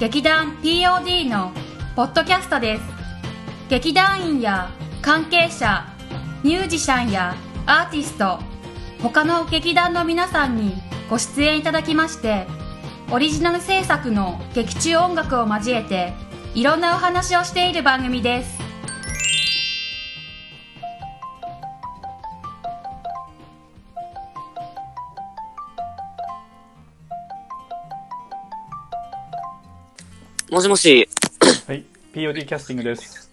劇団 POD のポッドキャストです。劇団員や関係者ミュージシャンやアーティスト他の劇団の皆さんにご出演いただきましてオリジナル制作の劇中音楽を交えていろんなお話をしている番組です。もしもし。はい。POD キャスティングです。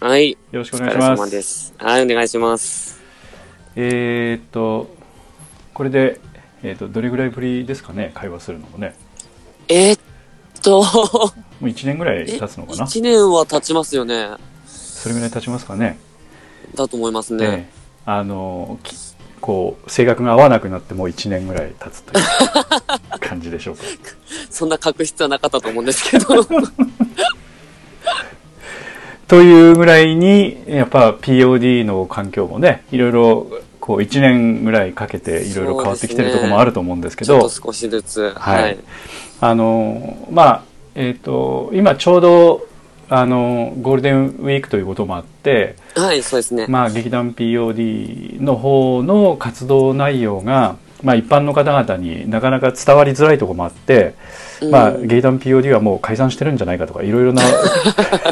はい。よろしくお願いします。す。はい、お願いします。えー、っと、これで、えーっと、どれぐらいぶりですかね、会話するのもね。えーっと、もう1年ぐらいえ？経つのかな？1年は経ちますよね。それぐらい経ちますかね？だと思いますでね。、あの、きこう、性格が合わなくなってもう1年ぐらい経つという感じでしょうか。そんな確執はなかったと思うんですけど。というぐらいに、やっぱ POD の環境もね、いろいろ、こう、1年ぐらいかけていろいろ変わってきてるところもあると思うんですけど、ちょっと少しずつ。はいはい。あのまあえっ、と今ちょうどあのゴールデンウィークということもあって、はい、そうですね。まあ、劇団 POD の方の活動内容が、まあ、一般の方々になかなか伝わりづらいところもあって、まあ、うん劇団 POD はもう解散してるんじゃないかとかいろいろな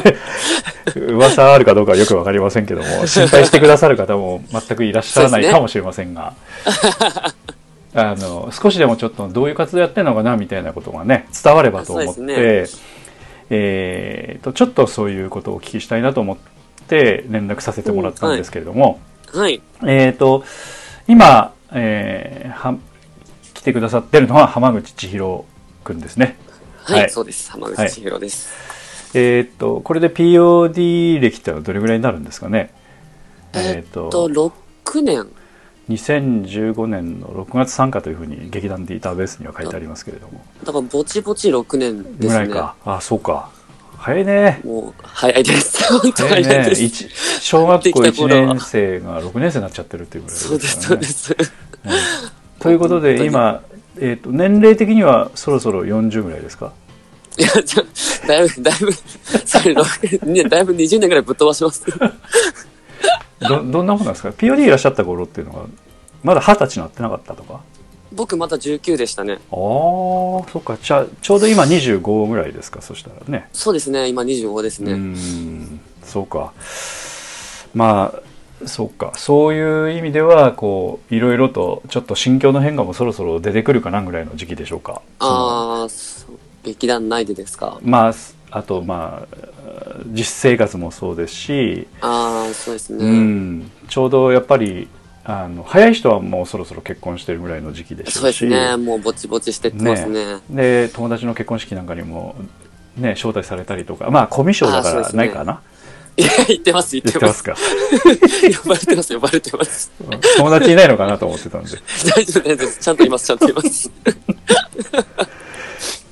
噂あるかどうかはよくわかりませんけども心配してくださる方も全くいらっしゃらないかもしれませんが。あの少しでもちょっとどういう活動やってるのかなみたいなことがね伝わればと思って、えーとちょっとそういうことをお聞きしたいなと思って連絡させてもらったんですけれども、はい。えーと今、えーは来てくださってるのは浜口千尋くんですね。はい、はいそうです。浜口千尋です。えーとこれで POD 歴ってのはどれぐらいになるんですかね？えーっと、6年。2015年の6月参加というふうに劇団データベースには書いてありますけれどもだから、ぼちぼち6年でぐすね。らいか、あそうか早いねもう、早いです。本当早いです。ね一小学校1できた頃は年生が6年生になっちゃってるっていうぐらいそうです、そうです。うんということで今、えー、と年齢的にはそろそろ40ぐらいですか？いや、じゃだいぶ、だいぶ、それ、6ね、だいぶ20年ぐらいぶっ飛ばします。どどんなもんなんですか？POD いらっしゃった頃っていうのはまだ二十歳になってなかったとか？あ僕まだ19でしたね。あそっか。じゃあちょうど今25ぐらいですか？そしたらね。そうですね、今25ですうね。ん。そうか。まあそうか。そういう意味ではこういろいろとちょっと心境の変化もそろそろ出てくるかなぐらいの時期でしょうか？ああ、劇団内でですか？まああとまあ実生活もそうですし、ああ、そうですね。うん、ちょうどやっぱりあの早い人はもうそろそろ結婚してるぐらいの時期でしそうょうしですね、もうぼちぼちしてってますね。で友達の結婚式なんかにも、ね、招待されたりとかまあコミュ障だからないかな、いや、言ってます、言っま。言っててますすか？呼ばれてます、呼ばれてます。友達いないのかなと思ってたんで 大丈夫です。ちゃんといます、ちゃんといます。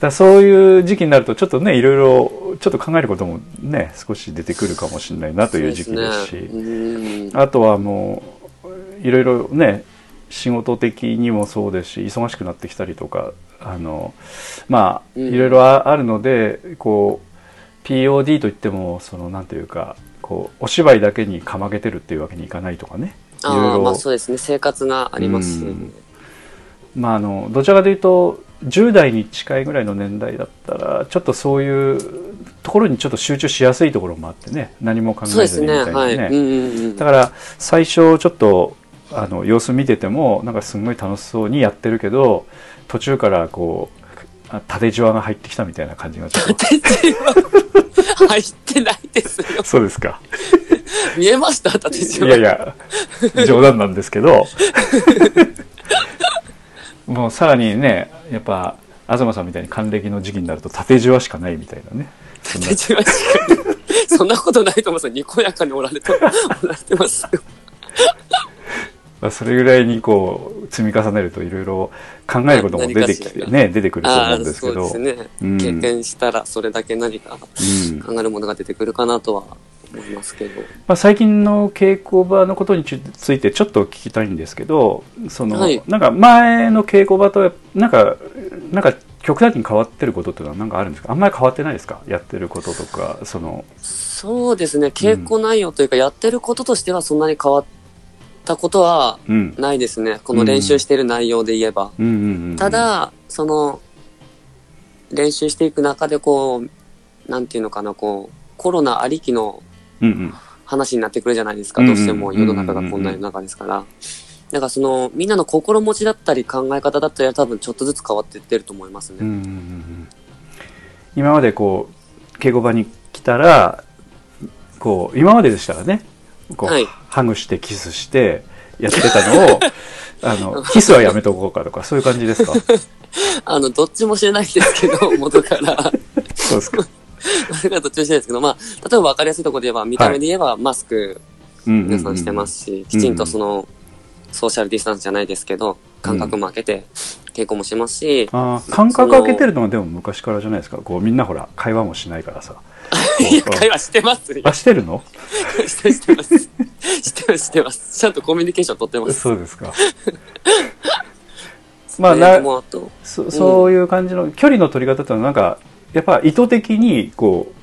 だそういう時期になるとちょっとねいろいろちょっと考えることもね少し出てくるかもしれないなという時期ですし。ねうん。あとはもういろいろね仕事的にもそうですし忙しくなってきたりとかあのまあうんいろいろああるのでこう POD といってもそのなんていうかこうお芝居だけにかまけてるっていうわけにいかないとかね。いろいろ。まあそうですね、生活があります。し、うん。まあ、あのどちらかというと10代に近いぐらいの年代だったらちょっとそういうところにちょっと集中しやすいところもあってね。何も考えずにみたいなはい。ねうんうんうん。だから最初ちょっとあの様子見ててもなんかすごい楽しそうにやってるけど途中からこうあ縦じわが入ってきたみたいな感じがちょっと。入ってないですよ。そうですか。見えました？縦いじわ。やいや冗談なんですけどもうさらにねやっぱ東さんみたいに還暦の時期になると縦じわしかないみたいなね。そんな絶対違うしそんなことないと思いますよ。にこやかにおられて、おられてますそれぐらいにこう積み重ねるといろいろ考えることも出てきてらね出てくると思うんですけど。ね。うん。経験したら、それだけ何かうん。考えるものが出てくるかなとは思いますけど。まあ、最近の稽古場のことについてちょっと聞きたいんですけどその、はいなんか前の稽古場となんかなんか極端に変わってることっていうのは何かあるんですか？あんまり変わってないですか？やってることとかそのそうですね。稽古内容というか、やってることとしてはそんなに変わったことはうんないですね。この練習してる内容で言えば。うんうんうんただ、その、練習していく中でこう、なんていうのかな、こう、コロナありきのうんうん話になってくるじゃないですか。うんどうしても世の中がこんな世の中ですから。だからその、みんなの心持ちだったり考え方だったりは多分ちょっとずつ変わっていってると思いますね。うんうんうんうん今までこう稽古場に来たらこう今まででしたらねこう、はいハグしてキスしてやってたのを あのキスはやめとこうかとかそういう感じですか？あの、どっちも知らないですけど、元から。そうですか、それがどっちも知らないですけど、まあ、例えば分かりやすいところで言えば、見た目で言えばマスク皆さんしてますし、きちんとその、ソーシャルディスタンスじゃないですけど、間隔も空けて稽古もしますし、あー感覚開けてるのはでも昔からじゃないですかこうみんなほら会話もしないからさ いや、会話してますよ。あしてるの？してしてます。してます、してます。ちゃんとコミュニケーション取ってます。そうですか まあでなそそういう感じの距離の取り方ってのはなんかやっぱ意図的にこう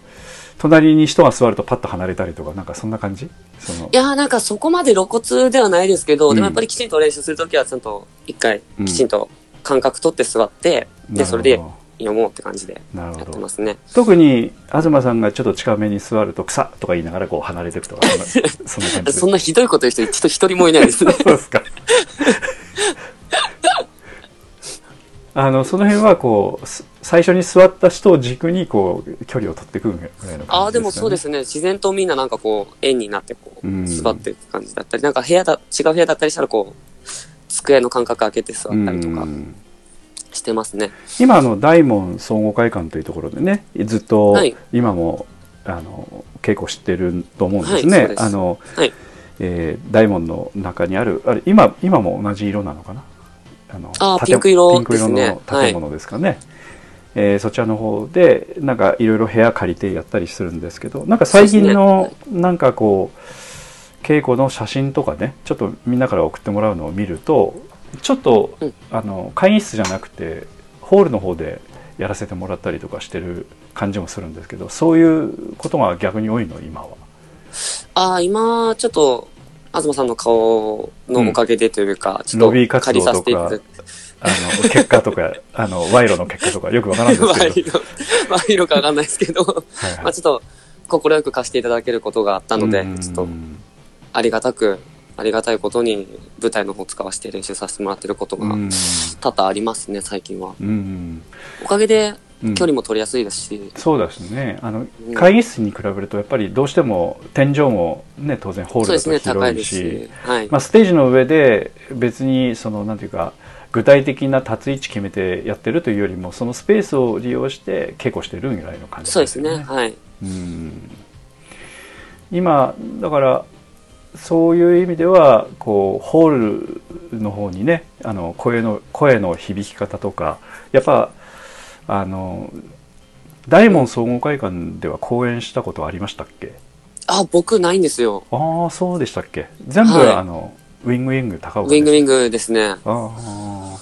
隣に人が座るとパッと離れたりとかなんかそんな感じ？その。いやーなんかそこまで露骨ではないですけど、うん。でもやっぱりきちんと練習するときはちゃんと一回うん。きちんと感覚取って座って、で、それで読もうって感じでやってますね。特に東さんがちょっと近めに座ると草とか言いながらこう離れていくとか そんな感じで。そんなひどいこと言う人一人一人もいないです。ね。そうですか。あのその辺はこうす最初に座った人を軸にこう距離を取っていくぐらいの感じですか、ね、ああ、でもそうですね。自然とみんななんかこう、円になってこうん。う、座っていく感じだったり、なんか部屋だ、違う部屋だったりしたらこう、机の間隔開けて座ったりとかうん。してますね。今あの大門総合会館というところでねずっとはい。今も、あの稽古してると思うんですはいね、そうです。あの、はい。えー大門の中にあるあれ今今も同じ色なのかな？あのあピンク色ピンク色の建物ですかね、えーそちらの方でなんかいろいろ部屋借りてやったりするんですけどなんか最近のなんかこう稽古の写真とかねちょっとみんなから送ってもらうのを見るとちょっと、うんあの会議室じゃなくてホールの方でやらせてもらったりとかしてる感じもするんですけどそういうことが逆に多いの今は。ああ、今、ちょっと、東さんの顔のおかげでというか、ちょっとロビー活借ていただく。あの結果とか あの賄賂の結果とかよくわからんですけど、賄賂、賄賂かわかんないですけど、はいはい。まあちょっと、心よく貸していただけることがあったのでうん、ちょっと、ありがたく、ありがたいことに、舞台の方使わせて練習させてもらってることがうん。多々ありますね、最近は。うんおかげで、うん。距離も取りやすいですし、そうですね。あのうん。会議室に比べるとやっぱりどうしても天井もね当然ホールだと広いしし、はい。まあ、ステージの上で別にそのなんていうか具体的な立つ位置決めてやってるというよりもそのスペースを利用して稽古してるぐらいの感じそうですね、はい。うん。今だからそういう意味ではこうホールの方にねあの声の声の響き方とかやっぱあの大門総合会館では公演したことありましたっけ？あ、僕ないんですよ。ああそうでしたっけ？全部、はい。あのウィングウィング高ウ岡ングィングウィングですね。ああ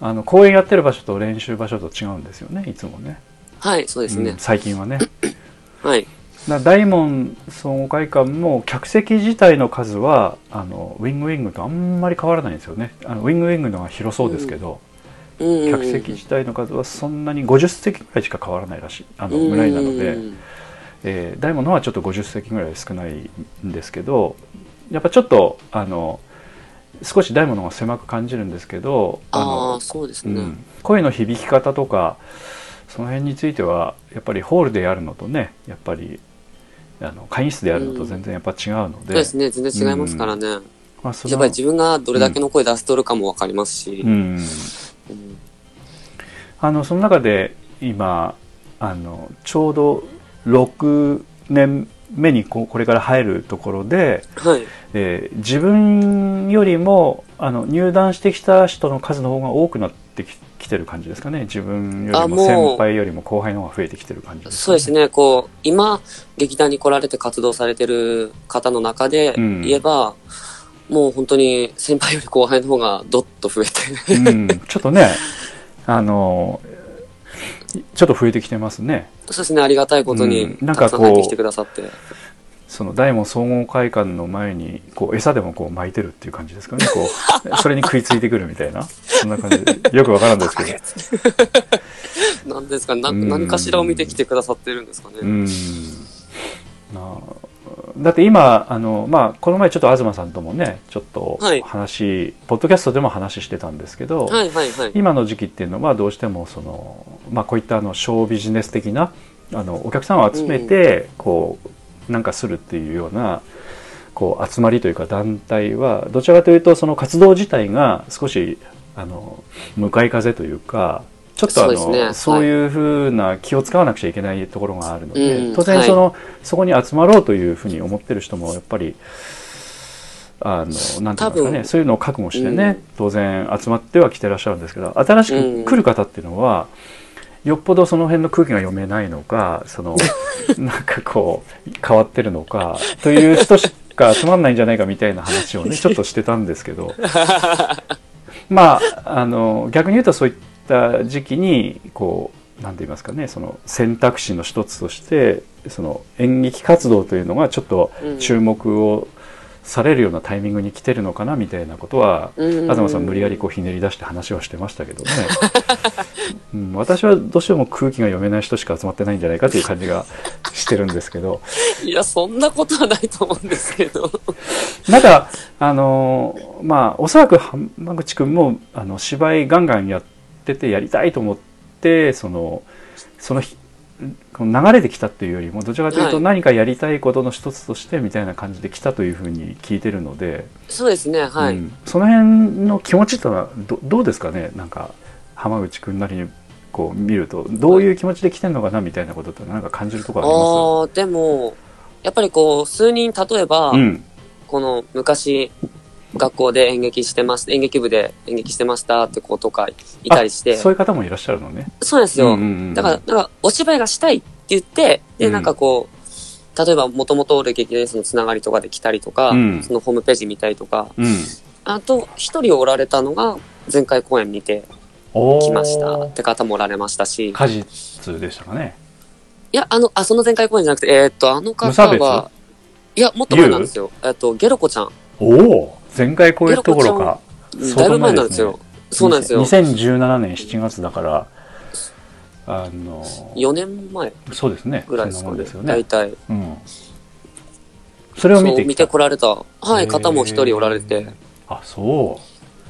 あの公演やってる場所と練習場所と違うんですよねいつもね。はい、そうですね。うん。最近はね。はい。だ大門総合会館も客席自体の数はあのウィングウィングとあんまり変わらないんですよね。あのウィングウィングの方が広そうですけど、うんうんうん。客席自体の数はそんなに50席ぐらいしか変わらないらしいあのぐらいなので、うんえー大門の方はちょっと50席ぐらい少ないんですけどやっぱちょっとあの少し大門の方が狭く感じるんですけどあのあ、そうですね。うん、声の響き方とかその辺についてはやっぱりホールでやるのとねやっぱりあの会議室でやるのと全然やっぱ違うので、そうですね、全然違いますからね。まあ、そのやっぱり自分がどれだけの声出しとるかもわかりますし。う。ん、うん。あのその中で今あのちょうど6年目にここれから入るところで、はい。えー自分よりもあの入団してきた人の数の方が多くなってききてる感じですかね。自分よりも先輩よりも後輩の方が増えてきてる感じですか、そうですね、こう、今、劇団に来られて活動されてる方の中でうん。言えば、もう本当に先輩より後輩の方がどっと増えて、うん、ちょっとねあのちょっと増えてきてますね。そうですね、ありがたいことにうん。なんたかこうてくださって。その大門総合会館の前にこう餌でもこう巻いてるっていう感じですかね。こう それに食いついてくるみたいな。そんな感じでよくわからんですけど。なんですか何かしらを見てきてくださってるんですかね。うん。なあだって今あの、まあ、この前ちょっと東さんともねちょっとはい話、ポッドキャストでも話してたんですけど、はいはいはい。今の時期っていうのはどうしてもその、まあ、こういったあのショービジネス的なあのお客さんを集めてこうなんかするっていうようなこう集まりというか団体はどちらかというとその活動自体が少しあの向かい風というかちょっとあのそうね。そういうふうな気を使わなくちゃいけないところがあるので、うん。当然その、そこに集まろうというふうに思ってる人もやっぱりあのなんていうんですかねそういうのを覚悟してね、うん。当然集まっては来てらっしゃるんですけど新しく来る方っていうのは、よっぽどその辺の空気が読めないのかその なんかこう変わってるのかという人しか集まんないんじゃないかみたいな話をねちょっとしてたんですけど。まああの逆に言うとそういった時期にこうなんて言いますかねその選択肢の一つとしてその演劇活動というのがちょっとうん。注目をされるようなタイミングに来てるのかなみたいなことはうん。東さん無理やりこうひねり出して話はしてましたけどね、うん、私はどうしても空気が読めない人しか集まってないんじゃないかという感じがしてるんですけど。いや、そんなことはないと思うんですけど。なんかあのまあおそらく浜口君もあの芝居ガンガンやっててやりたいと思ってそのその日この流れで来たっていうよりもどちらかというとはい。何かやりたいことの一つとしてみたいな感じで来たというふうに聞いてるので、そうですね、はい。うん。その辺の気持ちというのはどどうですかね？なんか浜口君なりにこう見るとどういう気持ちで来てるのかなみたいなことってなんか感じるところあああ、でも、やっぱりこう、数人、例えば、りますうん。この昔、学校で演劇してました、演劇部で演劇してましたって子とかいたりして、あそういう方もいらっしゃるのね。そうなんですよ。うんうんうんだから、なんか、お芝居がしたいって言って、で、うんなんかこう、例えば、もともとおる劇団そのつながりとかで来たりとか、うんそのホームページ見たりとか、うん、あと、一人おられたのが、前回公演見ておーきましたって方もおられましたし、い果実でしたかね。や、あの、あ、その前回公演じゃなくて、えーっと、あの方は、いや、もっと前なんですよ。えっと、ゲロコちゃん。おお前回こういうところか。だいぶ前なん前ですよ。そうなんですよ。2017年7月だから、あの、4年前そうですね。ぐらいですかね。ですよね。大体。うん。それを見そう見てこられた、はい、方も一人おられて。あ、そ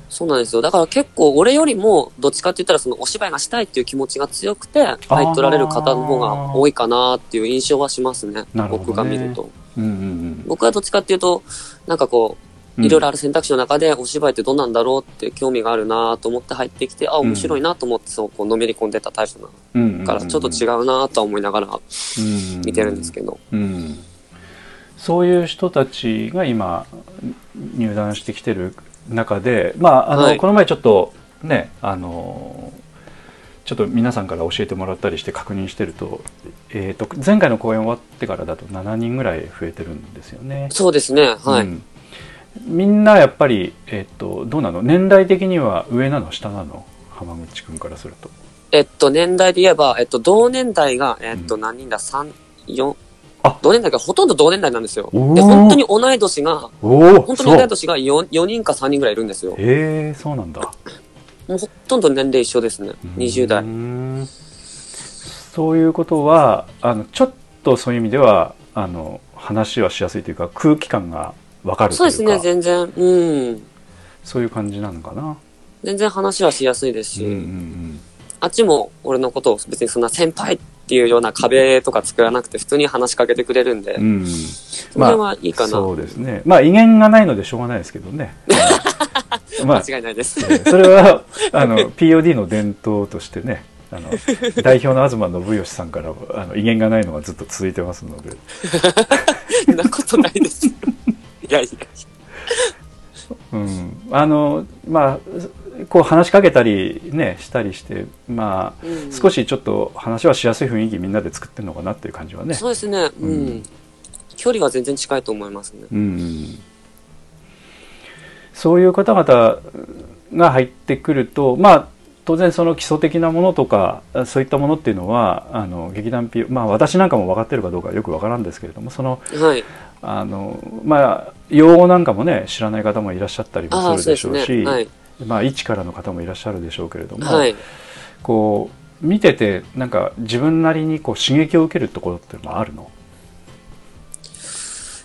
そうなんですよ。だから結構俺よりも、どっちかって言ったらそのお芝居がしたいっていう気持ちが強くて、入っておられる方の方が多いかなっていう印象はしますね。なるほどね僕が見ると。う。うんうん僕はどっちかっていうと、なんかこう、うん。いろいろある選択肢の中でお芝居ってどんなんだろうって興味があるなと思って入ってきて、あ、面白いなと思ってそう、こうのめり込んでたタイプなから、ちょっと違うなとは思いながら見てるんですけど。うん、そういう人たちが今入団してきてる中で、まああのはい。この前ちょっとねあのちょっと皆さんから教えてもらったりして確認してると,、えー、と前回の公演終わってからだと7人ぐらい増えてるんですよね。そうですね、はい。うんみんなやっぱり、えっとどうなの？年代的には上なの？下なの？浜口君からすると。えっと、年代で言えば、えっと、同年代が、えっと、何人だ、3、4、あ同年代がほとんど同年代なんですよ。で、本当に同い年が、本当に同い年が 4, 4人か3人ぐらいいるんですよ。へえそうなんだ。もうほとんど年齢一緒ですね。20う代。んそういうことはあのちょっとそういう意味ではあの話はしやすいというか空気感が分かるというかそうですね、全然。うん。そういう感じなのかな。全然話はしやすいですし、うんうんあっちも俺のことを別にそんな先輩っていうような壁とか作らなくて普通に話しかけてくれるんで、うんうんその辺はいいかな。そうですねまあ威厳がないのでしょうがないですけどね まあ間違いないです。えーそれはあの POD の伝統としてねあの代表の東信義さんからあの威厳がないのがずっと続いてますので そんなことないです。いやいや。うん、あのまあこう話しかけたりねしたりしてまあ、うん少しちょっと話はしやすい雰囲気みんなで作ってるのかなっていう感じはねそうですね。うん。うん距離は全然近いと思いますね。うん、そういう方々が入ってくるとまあ当然その基礎的なものとかそういったものっていうのはあの劇団 P まあ私なんかも分かってるかどうかよく分からんですけれどもそのはい。あのまあ用語なんかもね知らない方もいらっしゃったりもするでしょうしね。はい。まあ一からの方もいらっしゃるでしょうけれども、はい。こう見ててなんか自分なりにこう刺激を受けるところっていうのはあるの？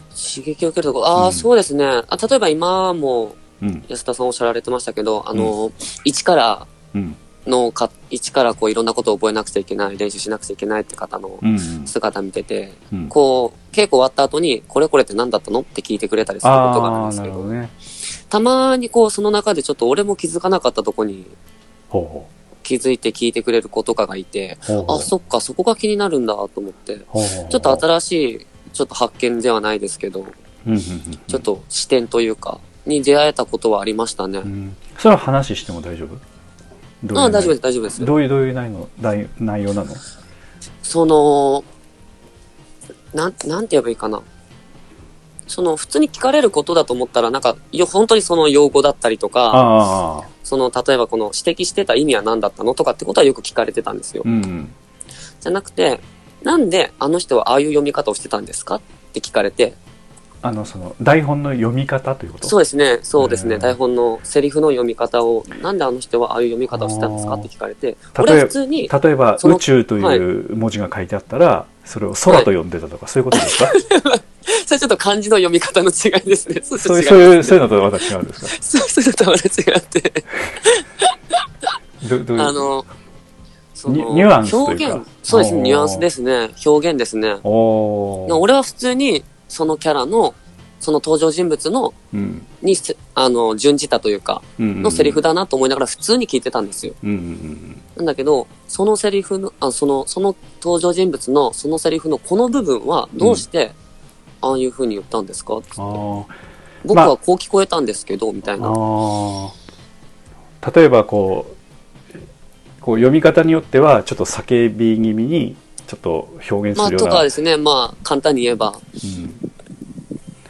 刺激を受けるところ？ああ、うんそうですね。あ例えば今もうん安田さんおっしゃられてましたけど、あの、一からうんのか、一からこういろんなことを覚えなくちゃいけない、練習しなくちゃいけないって方のうんうん。姿見てて、うん。こう、稽古終わった後に、これこれって何だったのって聞いてくれたりすることがあるんですけど、ね。たまにこう、その中でちょっと俺も気づかなかったとこに気づいて聞いてくれる子とかがいて、うほうほう。あ、そっか、そこが気になるんだと思って、ちょっと新しい、ちょっと発見ではないですけど、うんうんうん。ちょっと視点というか、に出会えたことはありましたね。うん。それは話しても大丈夫？あ大丈夫です、大丈夫です。どういうどういう内容内内容なの？その、なん、なんて言えばいいかな。その、普通に聞かれることだと思ったら、なんか、よ、本当にその用語だったりとか、その、例えばこの指摘してた意味は何だったのとかってことはよく聞かれてたんですよ。うんうんじゃなくて、なんであの人はああいう読み方をしてたんですかって聞かれて、あのその台本の読み方ということ？そうですね、そうですね、台本のセリフの読み方を、なんであの人はああいう読み方をしてたんですかって聞かれて、俺は普通に、例えば宇宙という文字が書いてあったら、それを空と読んでたとか、そういうことですか？それちょっと漢字の読み方の違いですね。そ うそういう違 そういうのとまた違うんですか？そうそうとは違って。どどういう？あの、そニニュアンスというか。表現、そうですね、ニュアンスですね。表現ですね。俺は普通に、そのキャラの、その登場人物の、うん。にせ、あの、準じたというか、のセリフだなと思いながら普通に聞いてたんですよ。なんだけど、そのセリフの、あ、その、その登場人物の、そのセリフのこの部分は、どうして、ああいう風に言ったんですかつって。あー。僕はこう聞こえたんですけど、みたいな。例えばこうこう読み方によってはちょっと叫び気味にちょっと表現まあ、するような、とかですね、まあ、簡単に言えば、うん。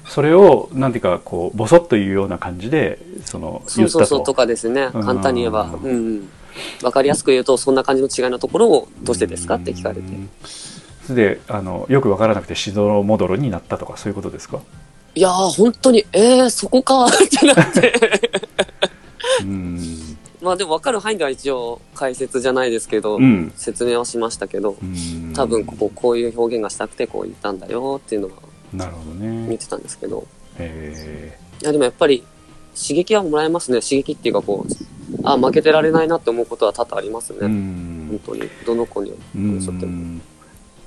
それをなんていうかこうボソッというような感じでそのそうそうそうとかですね、うん。簡単に言えば、うんうん。わかりやすく言うと、そんな感じの違いのところをどうしてですかって聞かれて。うん。それであのよくわからなくてしどろもどろになったとかそういうことですか？いやー、本当に、えー、そこかってなって。うんまあでも分かる範囲では一応解説じゃないですけど、うん。説明はしましたけど、うん。多分こここういう表現がしたくてこう言ったんだよっていうのはなるほど見ねてたんですけど、えいやでもやっぱり刺激はもらえますね。刺激っていうかこう、あ、負けてられないなって思うことは多々ありますね。本当に。どの子にうん。しょっても。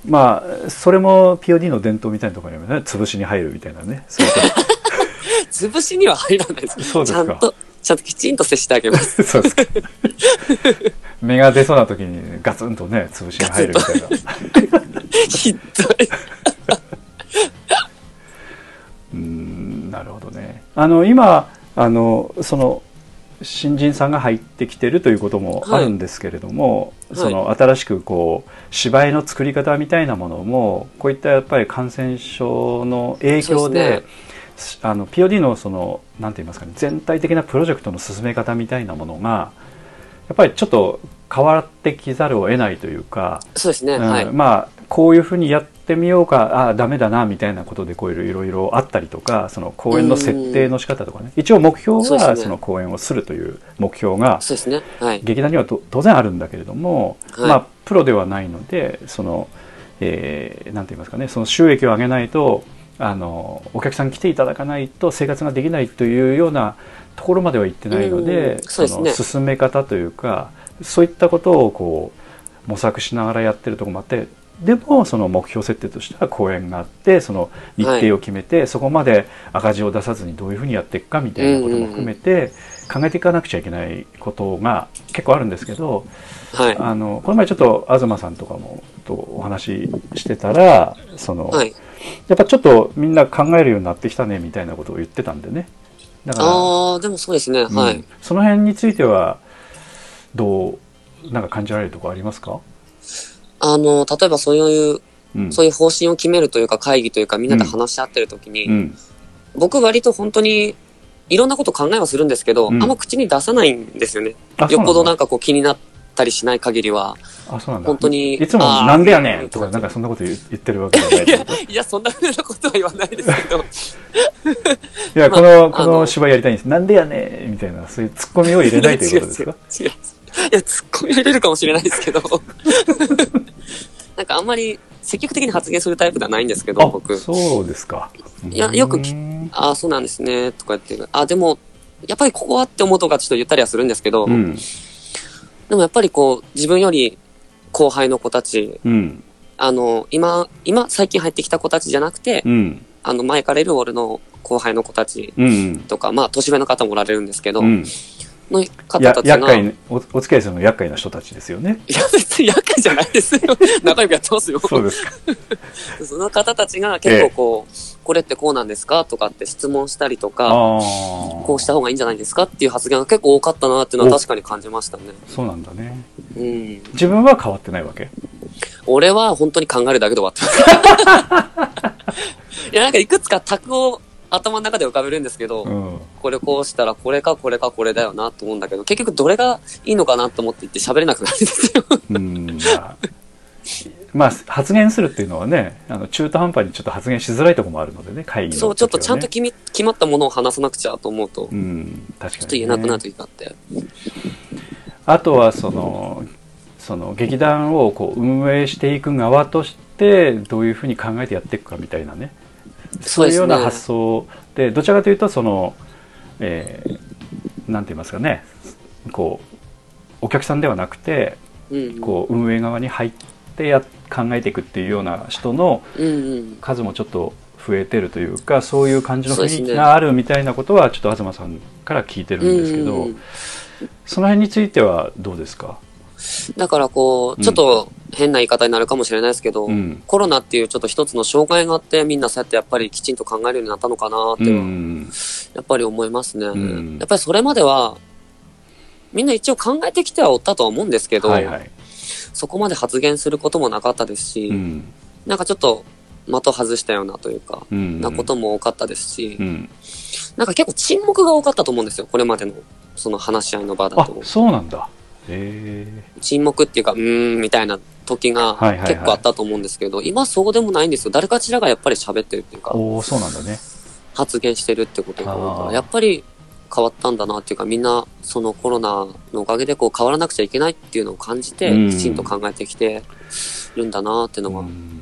まあそれも POD の伝統みたいなところにもね。潰しに入るみたいなね。潰しには入らないです。そうですか。ちゃんと、ちゃんときちんと接してあげます。と そうですか。芽が出そうな時にガツンとね潰しに入るみたいな。ひどい。うんなるほどね。あの今あのその新人さんが入ってきてるということもあるんですけれども、はい。その新しくこう芝居の作り方みたいなものもこういったやっぱり感染症の影響であの POD のそのなんて言いますかね全体的なプロジェクトの進め方みたいなものがやっぱりちょっと変わってきざるを得ないというか、そうですね。うんはい。まあこういうふうにやってみようかああダメだなみたいなことでこういろいろあったりとかその公演の設定の仕方とかね一応目標そうですねはその公演をするという目標がそうですね。はい。劇団にはと当然あるんだけれども、はいまあプロではないのでその、えーなんて言いますかねその収益を上げないとあのお客さん来ていただかないと生活ができないというようなところまでは行ってないので、うんそねの進め方というかそういったことをこう模索しながらやってるところもあってでもその目標設定としては公演があってその日程を決めて、そこまで赤字を出さずにどういうふうにやっていくかみたいなことも含めて考えていかなくちゃいけないことが結構あるんですけど、はい。あのこの前ちょっと東さんとかもとお話ししてたらその、はい。やっぱちょっとみんな考えるようになってきたねみたいなことを言ってたんでねだからああ、でもそうですね。はい。うんその辺についてはどうなんか感じられるところありますか、あの、例えばそういう、うんそういう方針を決めるというか会議というかみんなで話し合ってる時に、うん僕割と本当にいろんなこと考えはするんですけど、うんあんま口に出さないんですよね。あよっぽどなんかかこう気になったりしない限りは。あそうなんだ本当にいつも「あーなんでやねん!」とかなんかそんなこと言言ってるわけじゃないってこといや、そんな風なことは言わないですけど。いや、まあこの、あこの芝居やりたいんです。なんでやねんみたいな、そういうツッコミを入れないということですか？違う違ういや、突っ込み入れるかもしれないですけど。なんかあんまり積極的に発言するタイプではないんですけど、僕。そうですか。いやよくああ、そうなんですね、とか言って。あ、でも、やっぱりここはって思うとかちょっと言ったりはするんですけど、うん。でもやっぱりこう、自分より後輩の子たち、うん。あの、今、今、最近入ってきた子たちじゃなくて、うん。あの、前からいる俺の後輩の子たちうん。とか、まあ、年上の方もおられるんですけど、うん。の方やたちが、厄介お、お付き合いするの厄介な人たちですよね。いや、別に厄介じゃないですよ。仲良くやってますよ。そうですか。その方たちが結構こう、これってこうなんですかとかって質問したりとあか、あ。こうした方がいいんじゃないですかっていう発言が結構多かったなっていうのは確かに感じましたね。そうなんだね。うん。自分は変わってないわけ？俺は本当に考えるだけで終わってます。いや、なんかいくつか卓を頭の中で浮かべるんですけど、うん。これこうしたらこれかこれかこれだよなと思うんだけど、結局どれがいいのかなと思って言って喋れなくなるんですよ。うん。まあ、まあ、発言するっていうのはね、あの中途半端にちょっと発言しづらいところもあるのでね、会議ね。そう、ちょっとちゃんと決め決まったものを話さなくちゃと思うと、ちょうん、確かに、ね。っと言えなくなる時があって。あとはそのその劇団をこう運営していく側としてどういうふうに考えてやっていくかみたいなねそういうような発想でどちらかというとその、えーなんて言いますかね。こうお客さんではなくてうん。こう運営側に入ってや考えていくっていうような人のうんうん。数もちょっと増えてるというかそういう感じの雰囲気があるみたいなことはちょっと東さんから聞いてるんですけど、うんうんうん。その辺についてはどうですか？だからこう、ちょっと変な言い方になるかもしれないですけど、うんコロナっていうちょっと一つの障害があって、みんなそうやってやっぱりきちんと考えるようになったのかなっては、んやっぱり思いますね。んやっぱりそれまでは、みんな一応考えてきてはおったとは思うんですけど、はいはい。そこまで発言することもなかったですし、うん。なんかちょっと的外したようなというか、うん。なことも多かったですし、うん。なんか結構沈黙が多かったと思うんですよ、これまでのその話し合いの場だあと、。そうなんだ。沈黙っていうか、うーん、みたいな時が結構あったと思うんですけど、今そうでもないんですよ。誰かしらがやっぱり喋ってるっていうか、おお、そうなんだね。発言してるってことあー。が、やっぱり変わったんだなっていうか、みんなそのコロナのおかげでこう変わらなくちゃいけないっていうのを感じて、うん。きちんと考えてきてるんだなっていうのは、うん。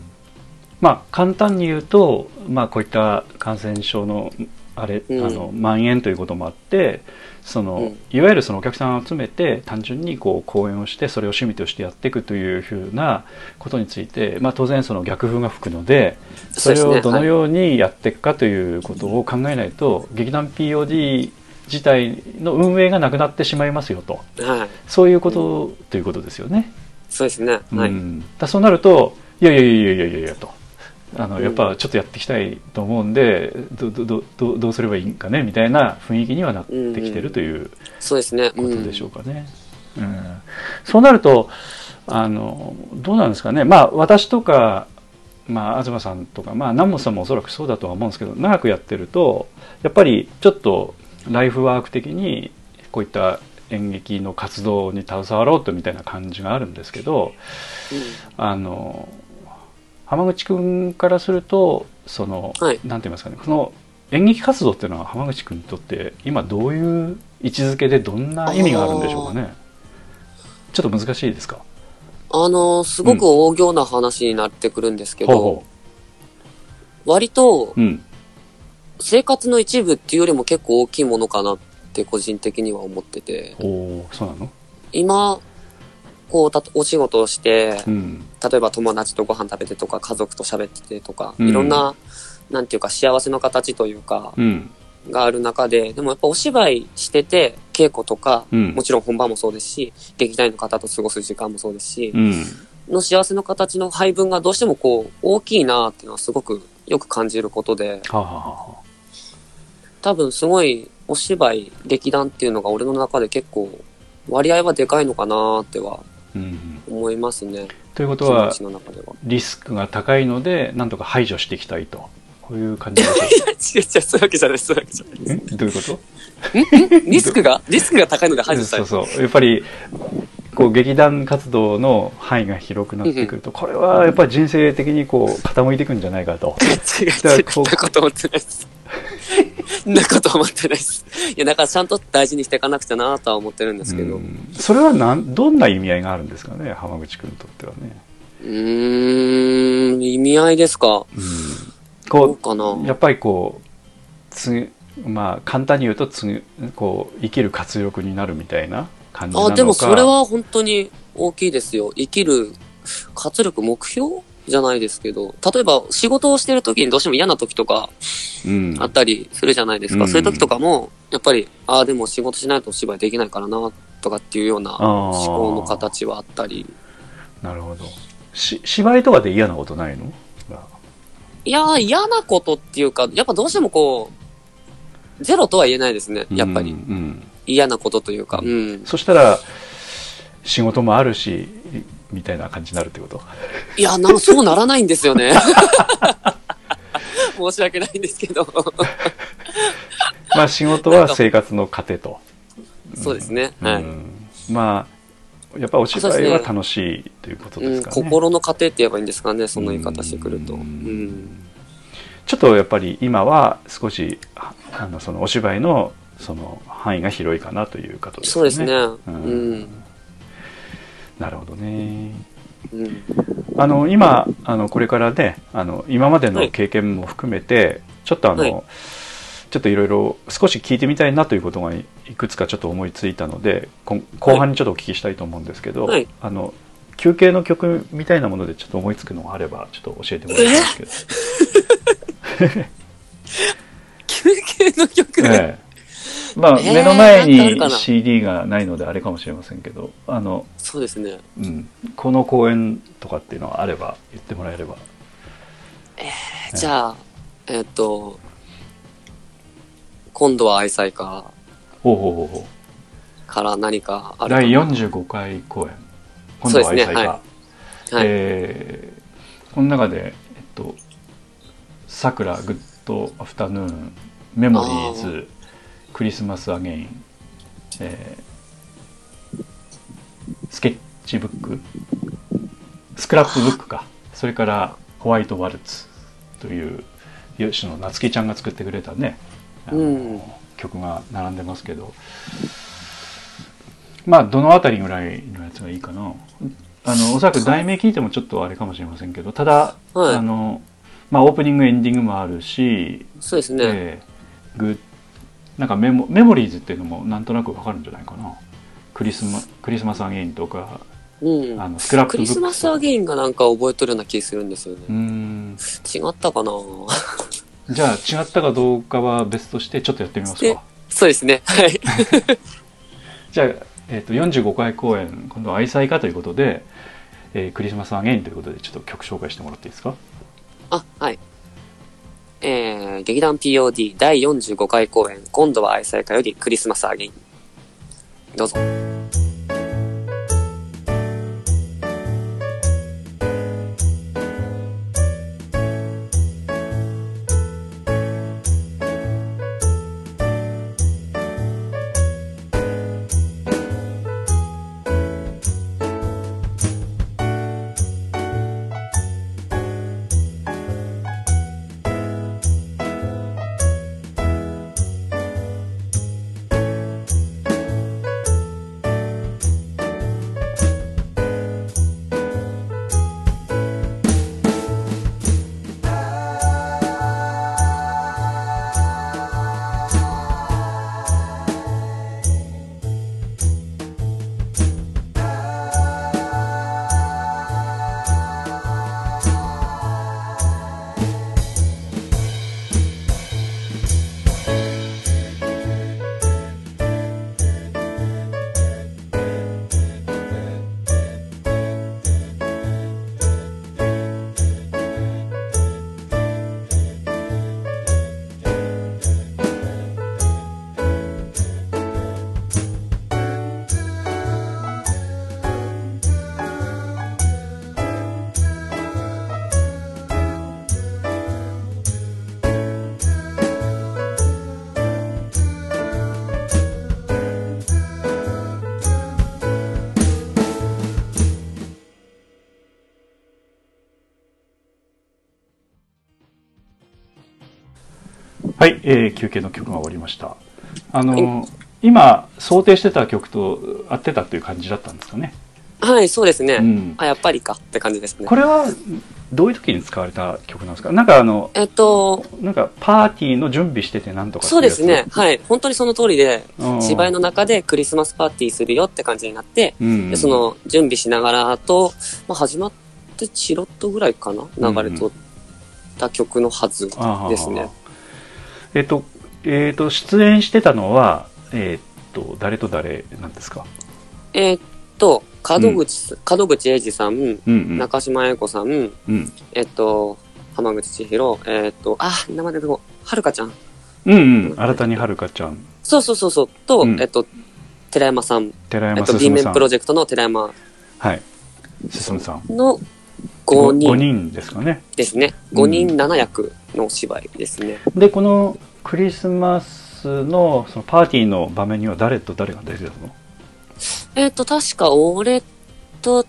まあ、簡単に言うと、まあ、こういった感染症のあれ、うんあの蔓延ということもあってその、うんいわゆるそのお客さんを集めて単純にこう講演をしてそれを趣味としてやっていくというふうなことについて、まあ、当然その逆風が吹くのでそれをどのようにやっていくかということを考えないと、劇団 POD 自体の運営がなくなってしまいますよとはい。そういうこと、ということですよね。そうですね。はい。うん、だそうなるといやいやいやいやいやいやとあのうん。やっぱちょっとやっていきたいと思うんで、どどどどどうすればいいんかねみたいな雰囲気にはなってきてるというそうですね。ことでしょうかね。うん。そうなるとあのどうなんですかね、まあ、私とか、まあ、東さんとか、まあ、南本さんもおそらくそうだとは思うんですけど長くやってるとやっぱりちょっとライフワーク的にこういった演劇の活動に携わろうとみたいな感じがあるんですけどあの浜口君からするとその、はい。なんて言いますかねこの演劇活動っていうのは浜口君にとって今どういう位置づけでどんな意味があるんでしょうかね。ちょっと難しいですか？あの、すごく大行な話になってくるんですけど、ほうほ割と生活の一部っていうよりも結構大きいものかなって個人的には思ってて、おおそうなの？今、こう、たお仕事をして、うん。例えば友達とご飯食べてとか、家族と喋っててとか、うんいろんな、なんていうか幸せの形というか、うん。がある中で、でもやっぱお芝居してて、稽古とか、うんもちろん本番もそうですし、劇団員の方と過ごす時間もそうですし、うん。の幸せの形の配分がどうしてもこう、大きいなっていうのはすごくよく感じることで、はあ、はあはあ、多分すごいお芝居、劇団っていうのが俺の中で結構割合はでかいのかなってはうん。思いますね。ということは。リスクが高いので、なんとか排除していきたいと。こういう感じでしょ 違う違う、そういうわけじゃない、そういうわけじゃない。う。んどういうこと？リスクが？リスクが高いので排除したい。そうそう。やっぱり、こう、劇団活動の範囲が広くなってくると、これはやっぱり人生的にこう、傾いていくんじゃないかと。違う違う、そんなこと思ってないです。そんなこと思ってないです。いや、だからちゃんと大事にしていかなくちゃなとは思ってるんですけど。ううんそれはなんどんな意味合いがあるんですかね、浜口君にとってはね。ーん、意味合いですか。うん、どうこかなう、やっぱりこう、つまあ、簡単に言うとつぐ、こう、生きる活力になるみたいな感じなのかあ、でもそれは本当に大きいですよ。生きる活力、目標？じゃないですけど、例えば仕事をしてる時にどうしても嫌な時とかうん、あったりするじゃないですか。うんそういう時とかも、やっぱり、ああ、でも仕事しないとお芝居できないからな、とかっていうような思考の形はあったり。なるほど。し芝居とかで嫌なことないの？いやー、嫌なことっていうか、やっぱどうしてもこう、ゼロとは言えないですね。やっぱりうん。うん嫌なことというか。うん。そしたら、仕事もあるし、みたいな感じになるってこと？いや、なそうならないんですよね。申し訳ないんですけど。まあ仕事は生活の糧と。そうですね。はい。うんまあ、やっぱお芝居は楽しいということうん、ですかね。心の糧って言えばいいんですかね、その言い方してくると。ううんん。ちょっとやっぱり今は少し、ああの、そのお芝居の、その範囲が広いかなということですね。そうですね。ううんん。なるほどね。うん。あの、今、あの、これからね、あの、今までの経験も含めて、ちょっとあの、はいちょっといろいろ少し聞いてみたいなということがいくつかちょっと思いついたので、後半にちょっとお聞きしたいと思うんですけど、はいあの、休憩の曲みたいなものでちょっと思いつくのがあれば、ちょっと教えてもらいたいんです 休憩の曲、けど。ええまあ、えー目の前にな CD がないのであれかもしれませんけど、あの、そうですね。うん、この公演とかっていうのがあれば言ってもらえれば。じゃあ、えっと、今度は愛妻家ほうほうほうほう。から何かあるか第な45回公演。今度は愛妻家、そうですね。はい。えーこの中で、えっと「さくらグッドアフタヌーン」「メモリーズ」「クリスマスアゲイン」えースケッチブック」「スクラップブックか」それから「ホワイトワルツ」という吉野夏希ちゃんが作ってくれたね、うん。曲が並んでますけど。まあどのあたりぐらいのやつがいいかな。あのおそらく題名聞いてもちょっとあれかもしれませんけど。ただ、はい。あのまあオープニングエンディングもあるし、そうですね。えーグなんかメモメモリーズっていうのもなんとなくわかるんじゃないかなクリスマクリスマスアゲインとかうん。あのスクラップクリスマスアゲインがなんか覚えとるような気するんですよね。ん違ったかな じゃあ違ったかどうかは別としてちょっとやってみますでかそうですね。はい。じゃあ、えー、と45回公演今度は愛妻家ということで、えークリスマスアゲインということでちょっと曲紹介してもらっていいですか？あ、はい。えー、劇団 POD 第45回公演、今度は愛妻家よりクリスマスアゲイン。どうぞ。「えー休憩の曲が終わりました。あの、今、想定してた曲と合ってたっていう感じだったんですかね。はい、そうですね。うんあ、やっぱりかって感じですね。これは、どういう時に使われた曲なんですか？なんかあの、えっと、なんかパーティーの準備しててなんとかそうですね。。はい。本当にその通りで、うん芝居の中でクリスマスパーティーするよって感じになって、うんでそ、の準備しながらと、まあ、始まってチロッとぐらいかな流れとった曲のはずですね。。えっと、えっと、出演してたのは、えっと、誰と誰なんですか？えーっと、門口、門口英二さん、うんうん。中島英子さん、うん。えっと、浜口千尋、えっと、あ、名前出てはるかちゃん。うんうん。新たにはるかちゃん、そうそうそうそう、と、うんえっと、寺山さん、寺山えっと、B 面。プロジェクトの寺山はい。進さん。の5人5人ですかね。ですね。5人7役のお芝居ですね。で、このクリスマスのそのパーティーの場面には誰と誰が出てたの？えっと、確か俺と、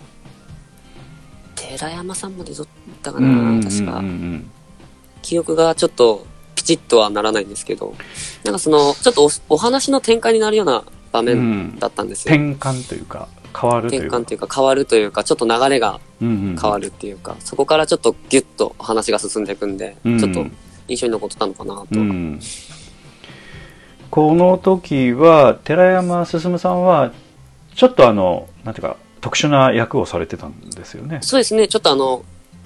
寺山さんまで撮ったかな、確かうん。うん記憶がちょっとピチッとはならないんですけど、なんかその、ちょっとおお話の展開になるような場うん面だったんですよ。転換というか、変わるというか。転換というか変わるというか、ちょっと流れがうんうん変わるっていうか、そこからちょっとギュッと話が進んでいくんで、うんちょっと印象に残ってたのかなと。うんこの時は寺山進さんはちょっとあのなんていうか特殊な役をされてたんですよねそうですね、ちょっとあの、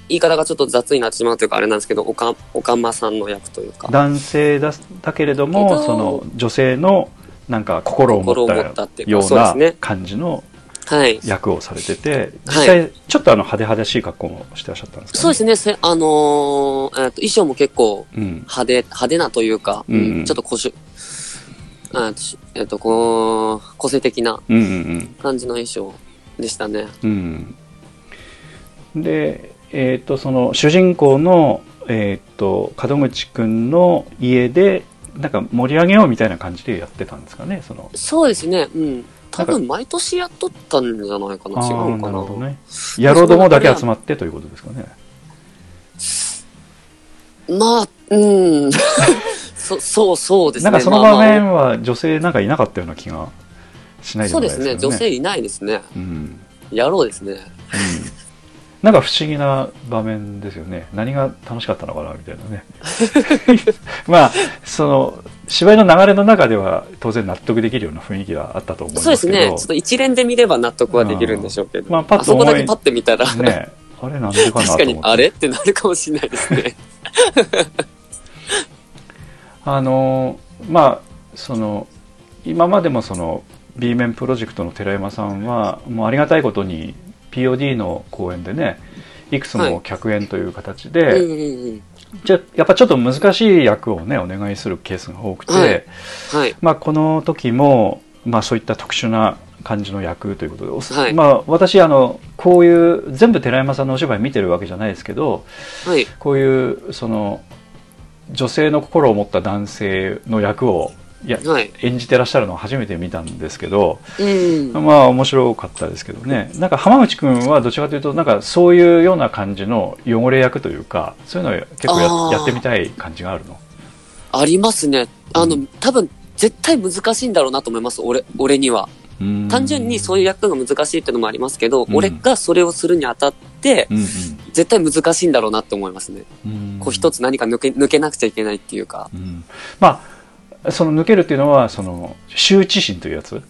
言い方がちょっと雑になってしまうというかあれなんですけど、おか、おかまさんの役というか、男性だだけれども、えっとその女性のなんか心を持っったような感じのはい。役をされてて実はい。際ちょっとあの派手派手しい格好もしてらっしゃったんですか、ね、そうですね、せあのーえっと衣装も結構うん。派手、派手なというか、うんうん。ちょっと古種、あしえっと、こう、個性的な感じの衣装でしたね。うん。うんでえっ、とその主人公のえっ、と門口くんの家でなんか盛り上げようみたいな感じでやってたんですかね？その。そうですね、うん。多分毎年やっとったんじゃないかな、違うのかな。なるほどね野郎どもだけ集まってということですかねまあ、うん。そそう、そうですね。なんかその場面は女性なんかいなかったような気がしないでないですけどねですね、女性いないですね。うん野郎ですね。うんなんか不思議な場面ですよね何が楽しかったのかなみたいなね まあその芝居の流れの中では当然納得できるような雰囲気はあったと思いますけどそうですね。ちょっと一連で見れば納得はできるんでしょうけど。まあパッとあそこだけパッて見たら、ねあれなんでかな確かにあれ？ってなるかもしれないですね。あのまあその今までもその B 面プロジェクトの寺山さんはもうありがたいことに POD の公演でねいくつも客演という形で、うんうんうん。じゃやっぱちょっと難しい役をねお願いするケースが多くて、はいはい。まあ、この時も、まあ、そういった特殊な感じの役ということで、おはいまあ、私あのこういう全部寺山さんのお芝居見てるわけじゃないですけどはい。こういうその女性の心を持った男性の役をやはい。演じてらっしゃるのを初めて見たんですけど、うん。まあ面白かったですけどねなんか浜口君はどちらかというとなんかそういうような感じの汚れ役というかそういうのを結構やってみたい感じがあるの？ありますね。あの、多分、絶対難しいんだろうなと思います。俺、俺には。単純にそういう役が難しいっていうのもありますけど、うん俺がそれをするにあたって、うん絶対難しいんだろうなって思いますね。うんこう一つ何か抜け、抜けなくちゃいけないっていうか。うんまあその抜けるっていうのはその羞恥心というやつ？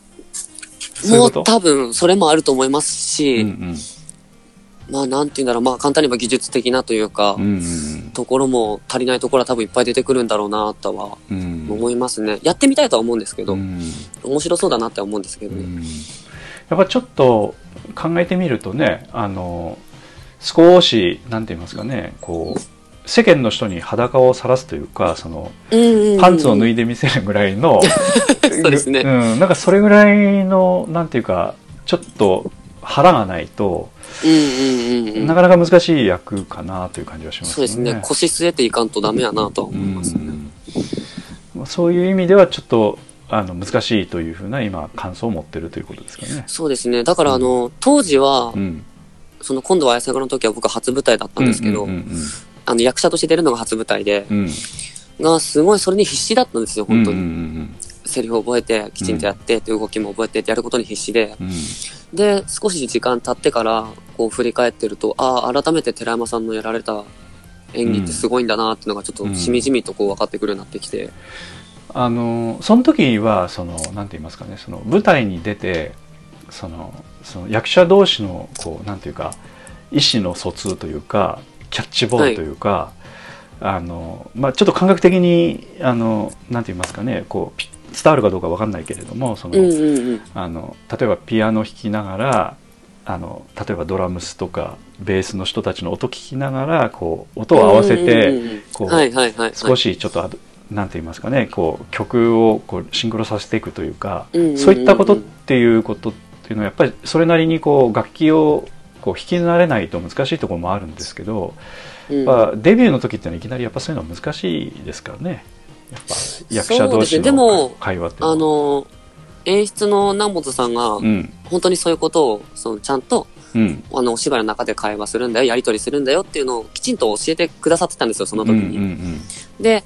もう多分、それもあると思いますし、うんまあなんて言うんだろう、まあ簡単に言えば技術的なというか、うんうんところも足りないところは多分いっぱい出てくるんだろうなとはうんうん。思いますね。やってみたいとは思うんですけど、うん。面白そうだなって思うんですけどね。うん。やっぱちょっと考えてみるとねあの少しなんて言いますかねこう世間の人に裸を晒すというかそのうんうんうんパンツを脱いで見せるぐらいの そうですねうん、なんかそれぐらいのなんていうかちょっと腹がないと、うんうんうんうん。なかなか難しい役かなという感じはしますそうですね。腰据えていかんとダメやなとは思いますね。うんそういう意味ではちょっとあの難しいというふうな今感想を持ってるということですかね。そうですね。だからあの、当時は、うん、その今度は綾瀬の時は僕は初舞台だったんですけど、うんうんあの役者として出るのが初舞台で、うんがすごいそれに必死だったんですよ、本当に。うんうんセリフを覚えて、きちんとやって、って動きも覚えてってやることに必死で。うんうんで、少し時間経ってから、こう振り返ってると、ああ、改めて寺山さんのやられた演技ってすごいんだなっていうのがちょっとしみじみとこう分かってくるようになってきて。あのその時はそのなんて言いますかねその舞台に出てそのその役者同士のこうなんていうか意思の疎通というかキャッチボールというか、あのまあ、ちょっと感覚的にあのなんて言いますかねこうピ伝わるかどうかわかんないけれどもその、うんうんうん。あの例えばピアノ弾きながらあの例えばドラムスとかベースの人たちの音聞きながらこう音を合わせて。少しちょっとなんて言いますかねこう曲をこうシンクロさせていくというか、うんうんうんそういったことっていうことっていうのはやっぱりそれなりにこう楽器をこう弾き慣れないと難しいところもあるんですけど、うん。まあ、デビューの時っていうのはいきなりやっぱそういうのは難しいですからね。やっぱ役者同士ね。でもの会話っていうのは。あの、演出の南本さんが、うん。本当にそういうことを、そのちゃんと、うん。あの、お芝居の中で会話するんだよ、やりとりするんだよっていうのをきちんと教えてくださってたんですよ、そのうん時に。うんうん。で、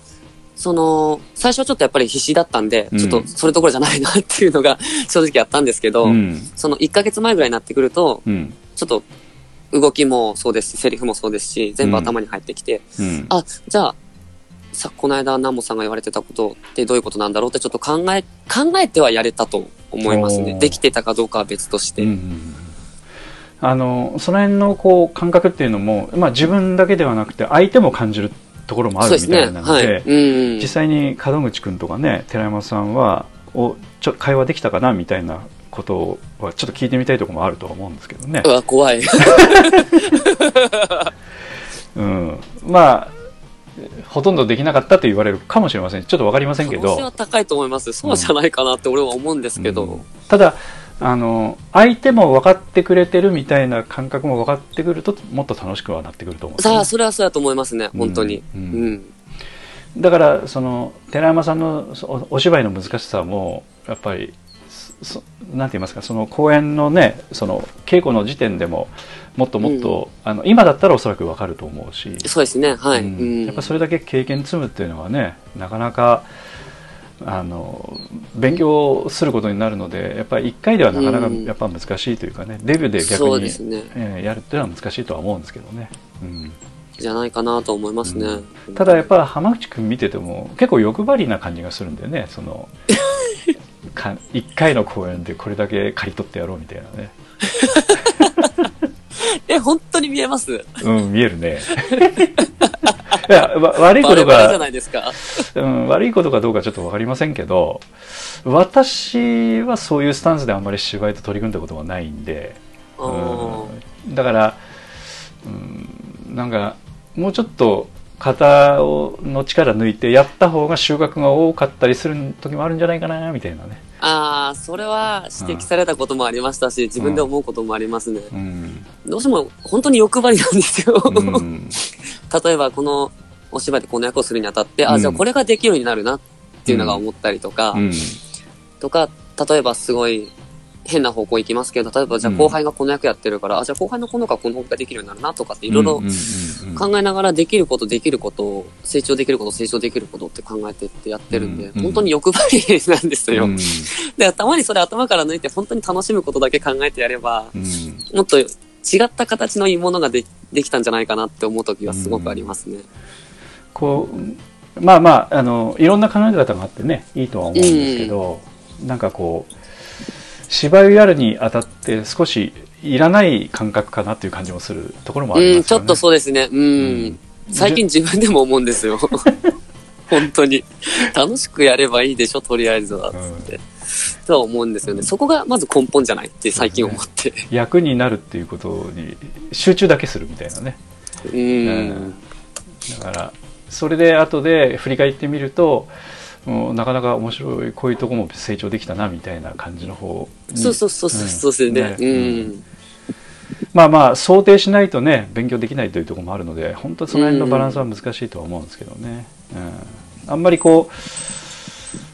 その、最初はちょっとやっぱり必死だったんで、うん。ちょっとそれどころじゃないなっていうのが正直あったんですけど、うん。その1ヶ月前ぐらいになってくると、うんちょっと動きもそうですし、セリフもそうですし、全部頭に入ってきて、うんあ、じゃあ、さ、この間南本さんが言われてたことってどういうことなんだろうってちょっと考え、考えてはやれたと思いますね。できてたかどうかは別として。うんあのその辺のこう感覚っていうのも、まあ、自分だけではなくて相手も感じるところもあるみ。たいなのでうんうん。実際に門口君とかね寺山さんはおちょ会話できたかなみたいなことはちょっと聞いてみたいところもあるとは思うんですけどねう、わ、怖い。うん、まあほとんどできなかったと言われるかもしれませんちょっと分かりませんけどは高いと思います。そうじゃないかなって俺は思うんですけど。うんただあの相手も分かってくれてるみたいな感覚も分かってくるともっと楽しくはなってくると思うねさあ、それはそうだと思いますね、本当に。ううんん。だからその寺山さんのそおお芝居の難しさもやっぱりそなんて言いますかその公演のねその稽古の時点でももっともっと、あの今だったらおそらくわかると思うし、そうですね、はい。うんうんやっぱそれだけ経験積むっていうのはねなかなかあの勉強することになるのでやっぱり1回ではなかなかうんやっぱ難しいというかね、デビューで逆そうに、ですね。えーやるっていうのは難しいとは思うんですけどね。うんじゃないかなと思いますね。ただやっぱ浜口君見てても結構欲張りな感じがするんだよねその か1回の公演でこれだけ刈り取ってやろうみたいなね。え、本当に見えます？うん見えるね。いやわ悪いことが、悪いことかどうかちょっと分かりませんけど私はそういうスタンスであんまり芝居と取り組んだことがないんで、うん、だから、うん、なんかもうちょっと肩をの力抜いてやった方が収穫が多かったりする時もあるんじゃないかなみたいなね、あー、それは指摘されたこともありましたし、自分で思うこともありますね。うん。どうしても本当に欲張りなんですよ。うん。例えばこのお芝居でこの役をするにあたって、あ、うん。じゃあこれができるようになるなっていうのが思ったりとか、うん。とか、例えばすごい変な方向行きますけど、例えばじゃあうん。後輩がこの役やってるから、あ、じゃあ後輩の子の方がこの方ができるようになるなとかっていろいろうんうんうんうん。考えながらできることできることを、成長できること成長できることって考えてってやってるんで、うんうん本当に欲張りなんですよ。うん。で、たまにそれ頭から抜いて本当に楽しむことだけ考えてやれば、うん。もっと違った形のいいものがでできたんじゃないかなって思う時はすごくありますね。こうまあまああのいろんな考え方があってねいいとは思うんですけど、なんかこう芝居をやるにあたって少しいらない感覚かなっていう感じもするところもありうん、ますよね。ちょっとそうですね。うん。うん最近自分でも思うんですよ。本当に。楽しくやればいいでしょ、とりあえずは。つって。とは思うんですよね。そこがまず根本じゃないって最近思って。役になるっていうことに集中だけするみたいなね。ううんん。だからそれで後で振り返ってみるとなかなか面白いこういうとこも成長できたなみたいな感じの方そうそうそうそう、そうですね。うねん。まあまあ想定しないとね勉強できないというところもあるので本当その辺のバランスは難しいとは思うんですけどね、うん、あんまりこ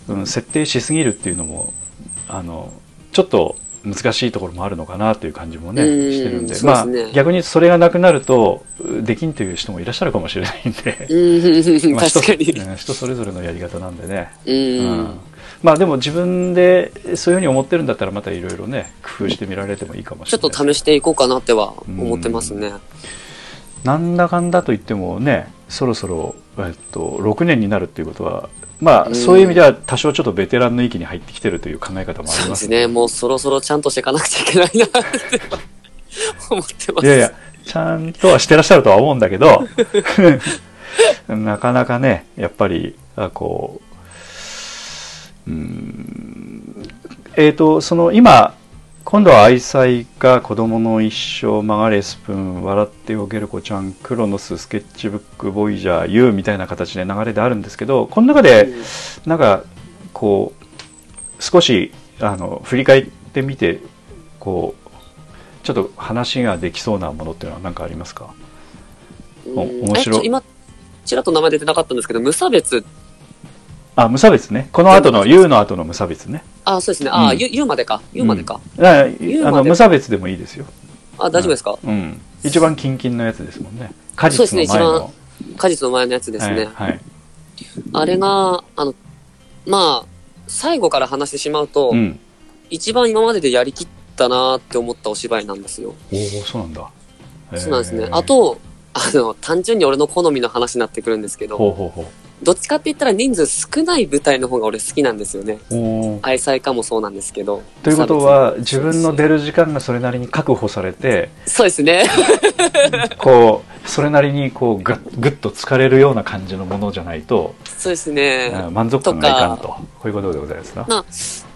う、うん、設定しすぎるっていうのもあのちょっと難しいところもあるのかなという感じもね、うんしてるんで、まあ逆にそれがなくなるとできんという人もいらっしゃるかもしれないんで、うん、まあ人確かに。うん人それぞれのやり方なんでね、まあでも自分でそういうふうに思ってるんだったらまたいろいろね工夫してみられてもいいかもしれない。ちょっと試していこうかなっては思ってますね。なんだかんだと言ってもねそろそろ、えっと、6年になるっていうことはまあ、うんそういう意味では多少ちょっとベテランの域に入ってきてるという考え方もありますですね。もうそろそろちゃんとしていかなくちゃいけないなって思ってます。いやいやちゃんとはしてらっしゃるとは思うんだけど なかなかねやっぱりあこううーんえっ、とその今今度は愛妻家子供の一生曲がれスプーン笑ってよゲルコちゃんクロノススケッチブックボイジャー U みたいな形で流れであるんですけどこの中でなんかこう少しあの振り返ってみてこうちょっと話ができそうなものっていうのは何かありますか？お面白い。今、ちらっと名前出てなかったんですけど、無差別、あ無差別ね。この後の U の後の無差別ね。あ、そうですね。あ、うん。ゆ、ゆまでか。ゆまでか。うまであの無差別でもいいですよ、あ、大丈夫ですか？うん、一番キンキンのやつですもんね。果そうですね実の前の果実の前のやつですね。はいはい。あれが、あの、まあ、最後から話してしまうと、うん、一番今まででやりきったなーって思ったお芝居なんですよ。おおそうなんだ。そうなんですね。あと、あの、単純に俺の好みの話になってくるんですけど、ほうほうほどっちかって言ったら人数少ない舞台の方が俺好きなんですよね。愛妻家もそうなんですけど。ということは自分ので出る時間がそれなりに確保されてそうですね。こうそれなりにこうぐぐっと疲れるような感じのものじゃないと、そうですね。あ満足感がいかんとこういうことでございますなな、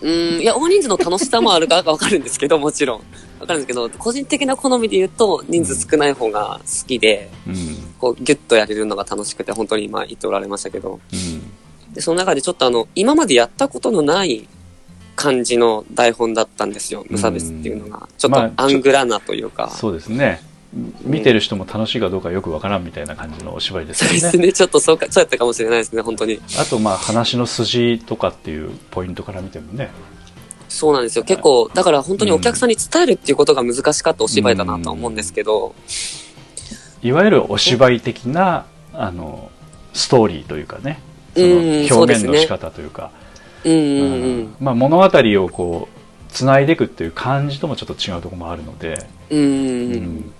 うん、いや、大人数の楽しさもあるかわかるんですけど、もちろん。わかるんですけど、個人的な好みで言うと、人数少ない方が好きで、うんこう、ギュッとやれるのが楽しくて、本当に今言っておられましたけど。うんで、その中でちょっとあの、今までやったことのない感じの台本だったんですよ。無差別っていうのが。ちょっまあとアングラなというか。そうですね見てる人も楽しいかどうかよくわからんみたいな感じのお芝居ですよねそうですね。ちょっとそうか、そうやったかもしれないですね、本当に。あとまあ話の筋とかっていうポイントから見てもねそうなんですよ。結構、だから本当にお客さんに伝えるっていうことが難しかったお芝居だなとは思うんですけど、いわゆるお芝居的なあのストーリーというかねそうんの表現の仕方というかうん。まあ、物語をこうつないでいくっていう感じともちょっと違うところもあるので、うんうんう。うんん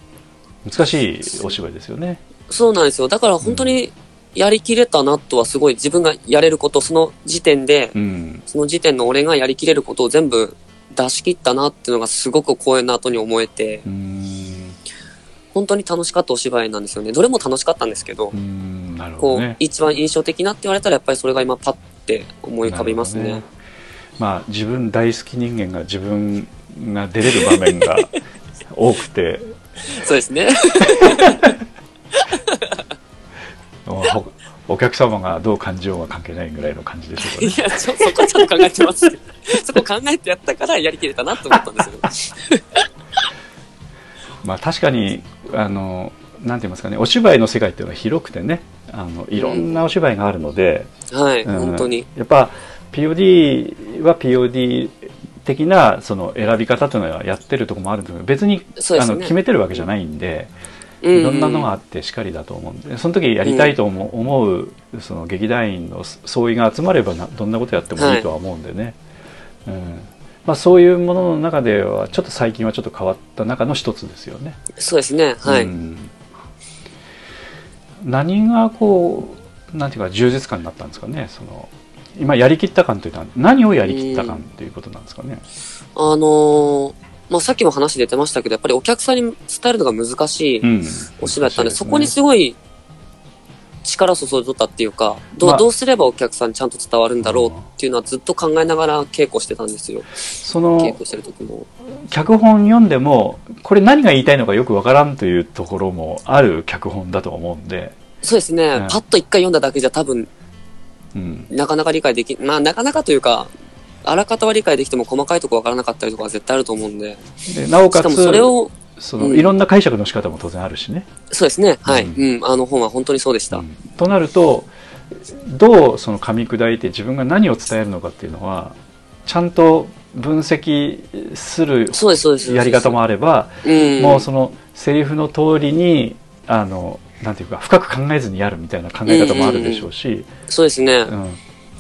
難しいお芝居ですよね。そうなんですよ。だから本当にやりきれたなとはすごい自分がやれること、その時点で、うんその時点の俺がやりきれることを全部出し切ったなっていうのがすごく公演の後に思えて、うん本当に楽しかったお芝居なんですよね。どれも楽しかったんですけどう、んなるほこう、どね。一番印象的なって言われたらやっぱりそれが今パッて思い浮かびますねなるほど。まあ自分大好き人間が自分が出れる場面が多くて そうですね。おお客様がどう感じようが関係ないぐらいの感じでしょうかね。いや、そこはちょっと考えてますけど。そこ考えてやったからやりきれたなと思ったんですよ。まあ確かにあのなんて言いますかねお芝居の世界っていうのは広くてねあのいろんなお芝居があるので、はい、うん本当に。やっぱ POD は POD 的なその選び方というのはやってるところもあるんですけど別に、ね。あの決めてるわけじゃないんで、うん。うんいろんなのがあってしかりだと思うんでその時やりたいと思う,、思うその劇団員の総意が集まればなどんなことやってもいいとは思うんでね、うん。まあ、そういうものの中ではちょっと最近はちょっと変わった中の一つですよね。そうですね。はい。うん。何がこうなんていうか充実感になったんですかねその今やりきった感というのは何をやりきった感ということなんですかね？あのーまあ、さっきも話出てましたけど、やっぱりお客さんに伝えるのが難しいうん、お芝居だったんで、難しいすねそこにすごい力注いどったっていうか、どう、まあどうすればお客さんにちゃんと伝わるんだろうっていうのはずっと考えながら稽古してたんですよ。その稽古してる時も。脚本読んでもこれ何が言いたいのかよくわからんというところもある脚本だと思うんで、そうですね。うんパッと一回読んだだけじゃ多分、うん、なかなか理解でき、まあなかなかというか、あらかたは理解できても細かいとこわからなかったりとかは絶対あると思うんで。でなおかつしかもそれを、そのうんいろんな解釈の仕方も当然あるしね。そうですね。はい。ううん。あの本は本当にそうでした。うんとなるとどうその噛み砕いて自分が何を伝えるのかっていうのはちゃんと分析する。やり方もあれば、うん。もうそのセリフの通りにあのなんていうか深く考えずにやるみたいな考え方もあるでしょうし、そうですね。うん。だか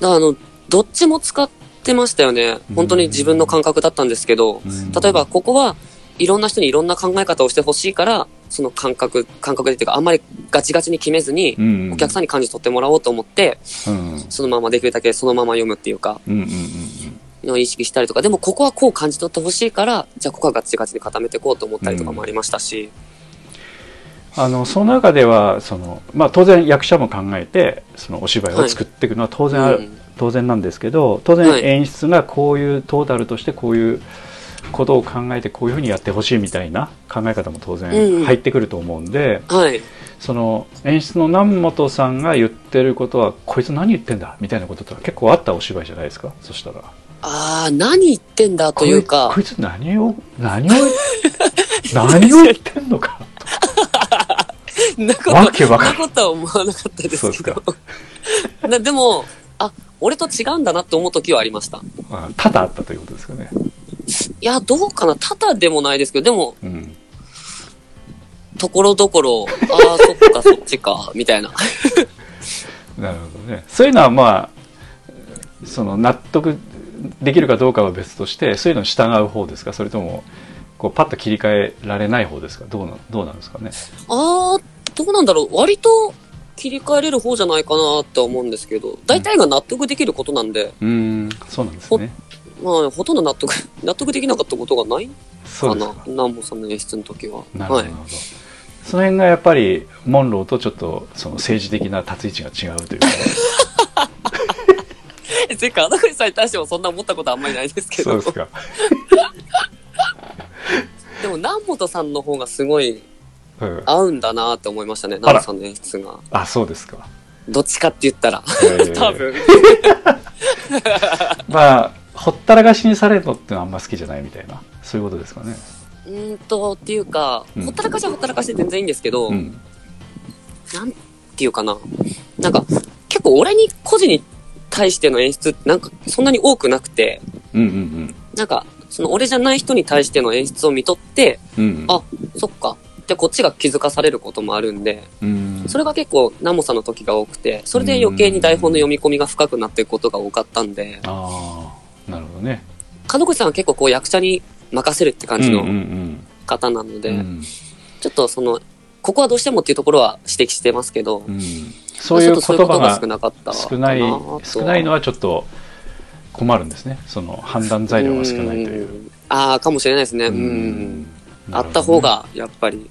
らあの、どっちも使ってましたよね。本当に自分の感覚だったんですけど、うん。例えばここはいろんな人にいろんな考え方をしてほしいから、その感覚、感覚でっていうか、あんまりガチガチに決めずに、うんお客さんに感じ取ってもらおうと思って、うん。そのままできるだけそのまま読むっていうか、うんうんうんのを意識したりとか、でもここはこう感じ取ってほしいから、じゃあここはガチガチに固めていこうと思ったりとかもありましたし、あのその中ではその、まあ、当然役者も考えてそのお芝居を作っていくのは当然ある、うん。当然なんですけど当然はい演出がこういうトータルとしてこういうことを考えてこういうふうにやってほしいみたいな考え方も当うん然入ってくると思うんで、はい。その演出の南本さんが言ってることはこいつ何言ってんだみたいなことって結構あったお芝居じゃないですか？そしたら。あー、何言ってんだというか。こい、こいつ何を何を何を言ってんのかなことわけわかんなことは思わなかったですけど。なでも、あ、俺と違うんだなって思う時はありました。あ多々あったということですかね。いや、どうかな多々でもないですけど、でも、うんところどころ、ああ、そっか、そっちか、みたいな。なるほどね。そういうのはまあ、その納得できるかどうかは別として、そういうのに従う方ですか？それとも、こうパッと切り替えられない方ですか？どうなどうなんですかね？ああ、どうなんだろう。割と切り替えれる方じゃないかなって思うんですけど、大体が納得できることなんで、うーん、そうなんですね。まあ、ほとんど納得、納得できなかったことがないかな。南本さんの演出の時は。なるほど、はい。その辺がやっぱり、モンローとちょっと、その政治的な立ち位置が違うというか、え、てか、穴口さんに対してもそんな思ったことあんまりないですけど。そうですか。でも、南本さんの方がすごいうん、合うんだなって思いましたね、あら南本さんの演出が。あ、そうですか。どっちかって言ったら。えー多分。まあ、ほったらかしにされるのってのはあんま好きじゃないみたいな、そういうことですかね。うーんと、っていうか、うんほったらかしはほったらかしで全然いいんですけど、うん。なんていうかな。なんか、結構俺に個人に対しての演出ってなんかそんなに多くなくて、うんうんなんか、その俺じゃない人に対しての演出を見とって、うん。うん。あ、そっか。で、こっちが気づかされることもあるんで、うん。それが結構、ナモさんの時が多くて、それで余計に台本の読み込みが深くなっていくことが多かったんで、ああ、なるほどね。門口さんは結構こう役者に任せるって感じのうんうん方なので、うんうんちょっとその、ここはどうしてもっていうところは指摘してますけど、うん。そういうことが言葉が少なかった少ない少ないのはちょっと困るんですね。その判断材料が少ないという。うん。ああ、かもしれないですね。うん。あった方、が、やっぱり、うん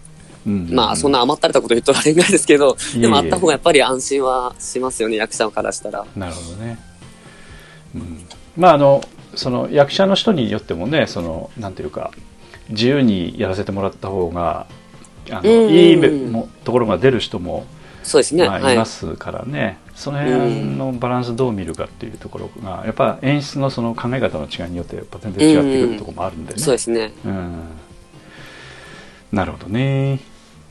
まあ、そんな甘ったれたこと言っとられないですけど、でもあった方がやっぱり安心はしますよね、役者からしたら。なるほどね、うん、まああのその役者の人によってもねそのなんていうか自由にやらせてもらった方があの、うんいいめもところが出る人も、そうですね。まあ、はいいま。すからね、その辺のバランスどう見るかっていうところがやっぱ演出のその考え方の違いによってやっぱ全然違ってくるところもあるんでね、そうですね。うんなるほどね。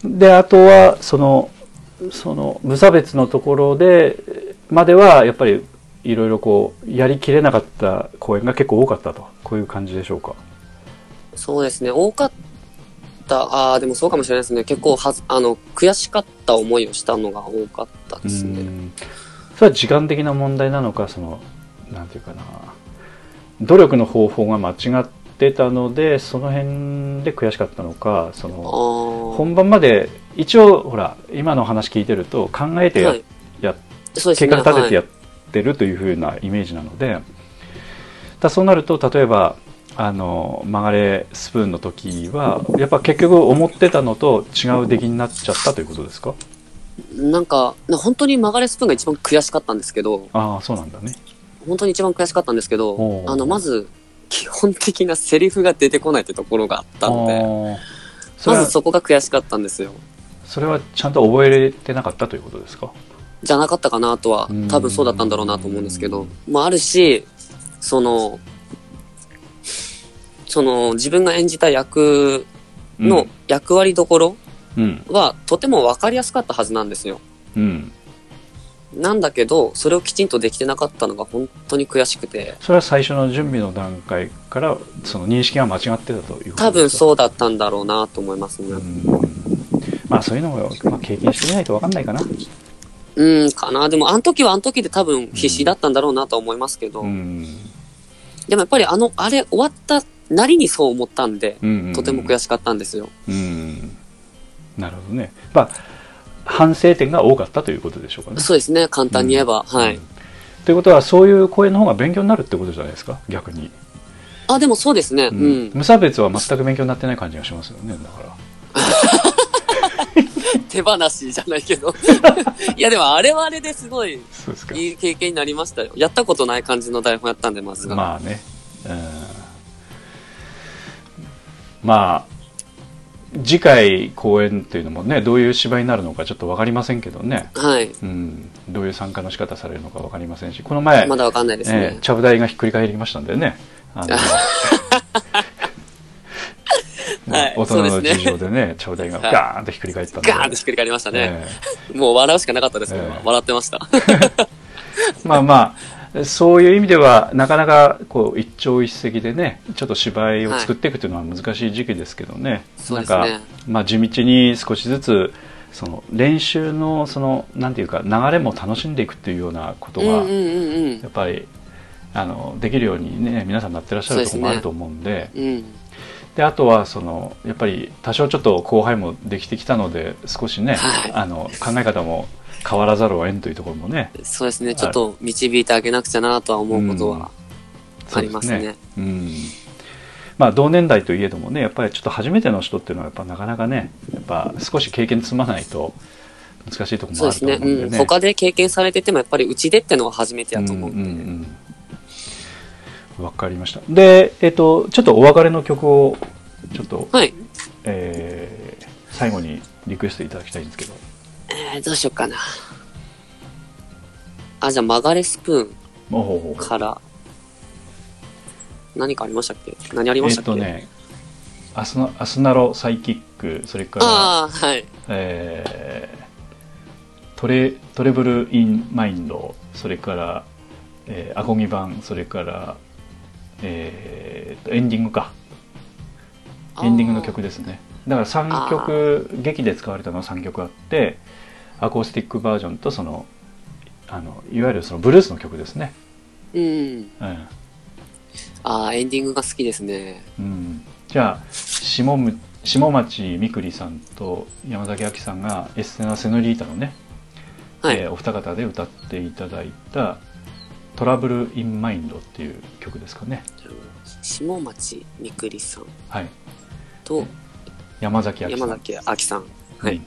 で、あとは、その、その、無差別のところで、までは、やっぱり、いろいろこう、やりきれなかった公演が結構多かったと。こういう感じでしょうか。そうですね。多かった。ああ、でもそうかもしれないですね。結構はず、あの、悔しかった思いをしたのが多かったですね。うんそれは時間的な問題なのか、その、なんていうかな、努力の方法が間違ってたので、その辺で悔しかったのか、そあの、あ。本番まで、一応、ほら、今の話聞いてると、考えてやはい。や。計画立ててやはいってるというふうなイメージなので、だそうなると例えばあの曲がれスプーンの時はやっぱ結局思ってたのと違う出来になっちゃったということですか？なんか、な本当に曲がれスプーンが一番悔しかったんですけど、ああそうなんだね本当に一番悔しかったんですけどあの、まず、基本的なセリフが出てこないってところがあったので、まずそこが悔しかったんですよ。それはちゃんと覚えれてなかったということですか？じゃなかったかなとはうん、多分そうだったんだろうなと思うんですけど、まああるし、その、その自分が演じた役の役割どころうん。はとても分かりやすかったはずなんですよ。うんなんだけど、それをきちんとできてなかったのが本当に悔しくて、それは最初の準備の段階からその認識が間違ってたということ多分うそうだったんだろうなと思いますね。ん。まあそういうのも、まあ、経験してみないと分かんないかな。うん、かな。でも、あの時はあの時で多分必死だったんだろうなとは思いますけど、うん。でもやっぱりあの、あれ終わったなりにそう思ったんで、うん。とても悔しかったんですよ。うん。なるほどね。まあ反省点が多かったということでしょうかねそうですね、簡単に言えば。はいうん。ということはそういう声の方が勉強になるってことじゃないですか？逆に、あ、でもそうですね。うん。無差別は全く勉強になってない感じがしますよねだから 手放しじゃないけど。いや、でもあれはあれですごいいい経験になりましたよ。やったことない感じの台本やったんで、まずは。まあね、うん、まあ次回公演っていうのもねどういう芝居になるのかちょっと分かりませんけどね、はい。うん、どういう参加の仕方されるのか分かりませんしこの前、まだわかんないですえねえ。ちゃぶ台がひっくり返りましたんでねあの はい大人の事情でねちゃぶ台がはいガーンとひっくり返ったんで、ガーンとひっくり返りましたね。えもう笑うしかなかったですけど、ええ笑ってました。え まあまあそういう意味ではなかなかこう一朝一夕でねちょっと芝居を作っていくというのは難しい時期ですけどね、そうですね。なんか、まあ、地道に少しずつその練習のそのなんていうか流れも楽しんでいくっていうようなことが、うんうんやっぱりあのできるようにね皆さんなってらっしゃるところもあると思うんで。うん。であとはそのやっぱり多少ちょっと後輩もできてきたので少しね、はいあの考え方も変わらざるを得んというところもねそうですね。ちょっと導いてあげなくちゃなとは思うことはそうありますね。うんまあ同年代といえどもねやっぱりちょっと初めての人っていうのはやっぱなかなかねやっぱ少し経験積まないと難しいところもあるとそうですね。うん。思うんでね。他で経験されてても、やっぱりうちでってのは初めてやと思ううんんで。うんうんわかりました。で、えっと、ちょっとお別れの曲を、ちょっと、はい。えー最後にリクエストいただきたいんですけど。えー、どうしようかな。あ、じゃあ、曲がれスプーンから、何かありましたっけ？何ありまえしたっけ、っとね、アスナアスナロサイキック、それから、ああ、はい。えートレ Trouble in Mind、それから、えーアコギ版、それから、えーとエンディングか。エンディングの曲ですね。だから3曲、劇で使われたのは3曲あって、アコースティックバージョンとその、あのいわゆるそのブルースの曲ですね。うん。うんああ、エンディングが好きですね。うん、じゃあ下む下町みくりさんと山崎亜紀さんがエッセナ・セノリータのね、はい。えーお二方で歌っていただいた「トラブル・イン・マインド」っていう曲ですかね。下町みくりさんはい、と山崎亜紀さん。山崎あきさん。はいうん。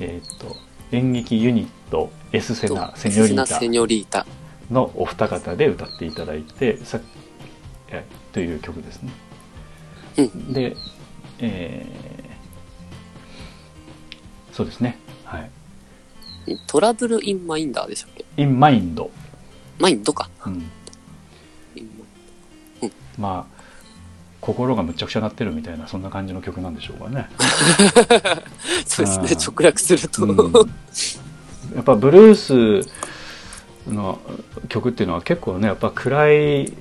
えーっと演劇ユニットエスセとナ・セニョリータセセニョリータ。のお二方で歌っていただいてさえという曲ですね。うん。で、えーそうですね。はい。トラブルインマインダーでしたっけ？In mind。マインドか。うん。インまあ、心がむちゃくちゃなってるみたいな、そんな感じの曲なんでしょうかね。そうですね。直訳すると。うんやっぱブルースの曲っていうのは結構ね、やっぱ暗い、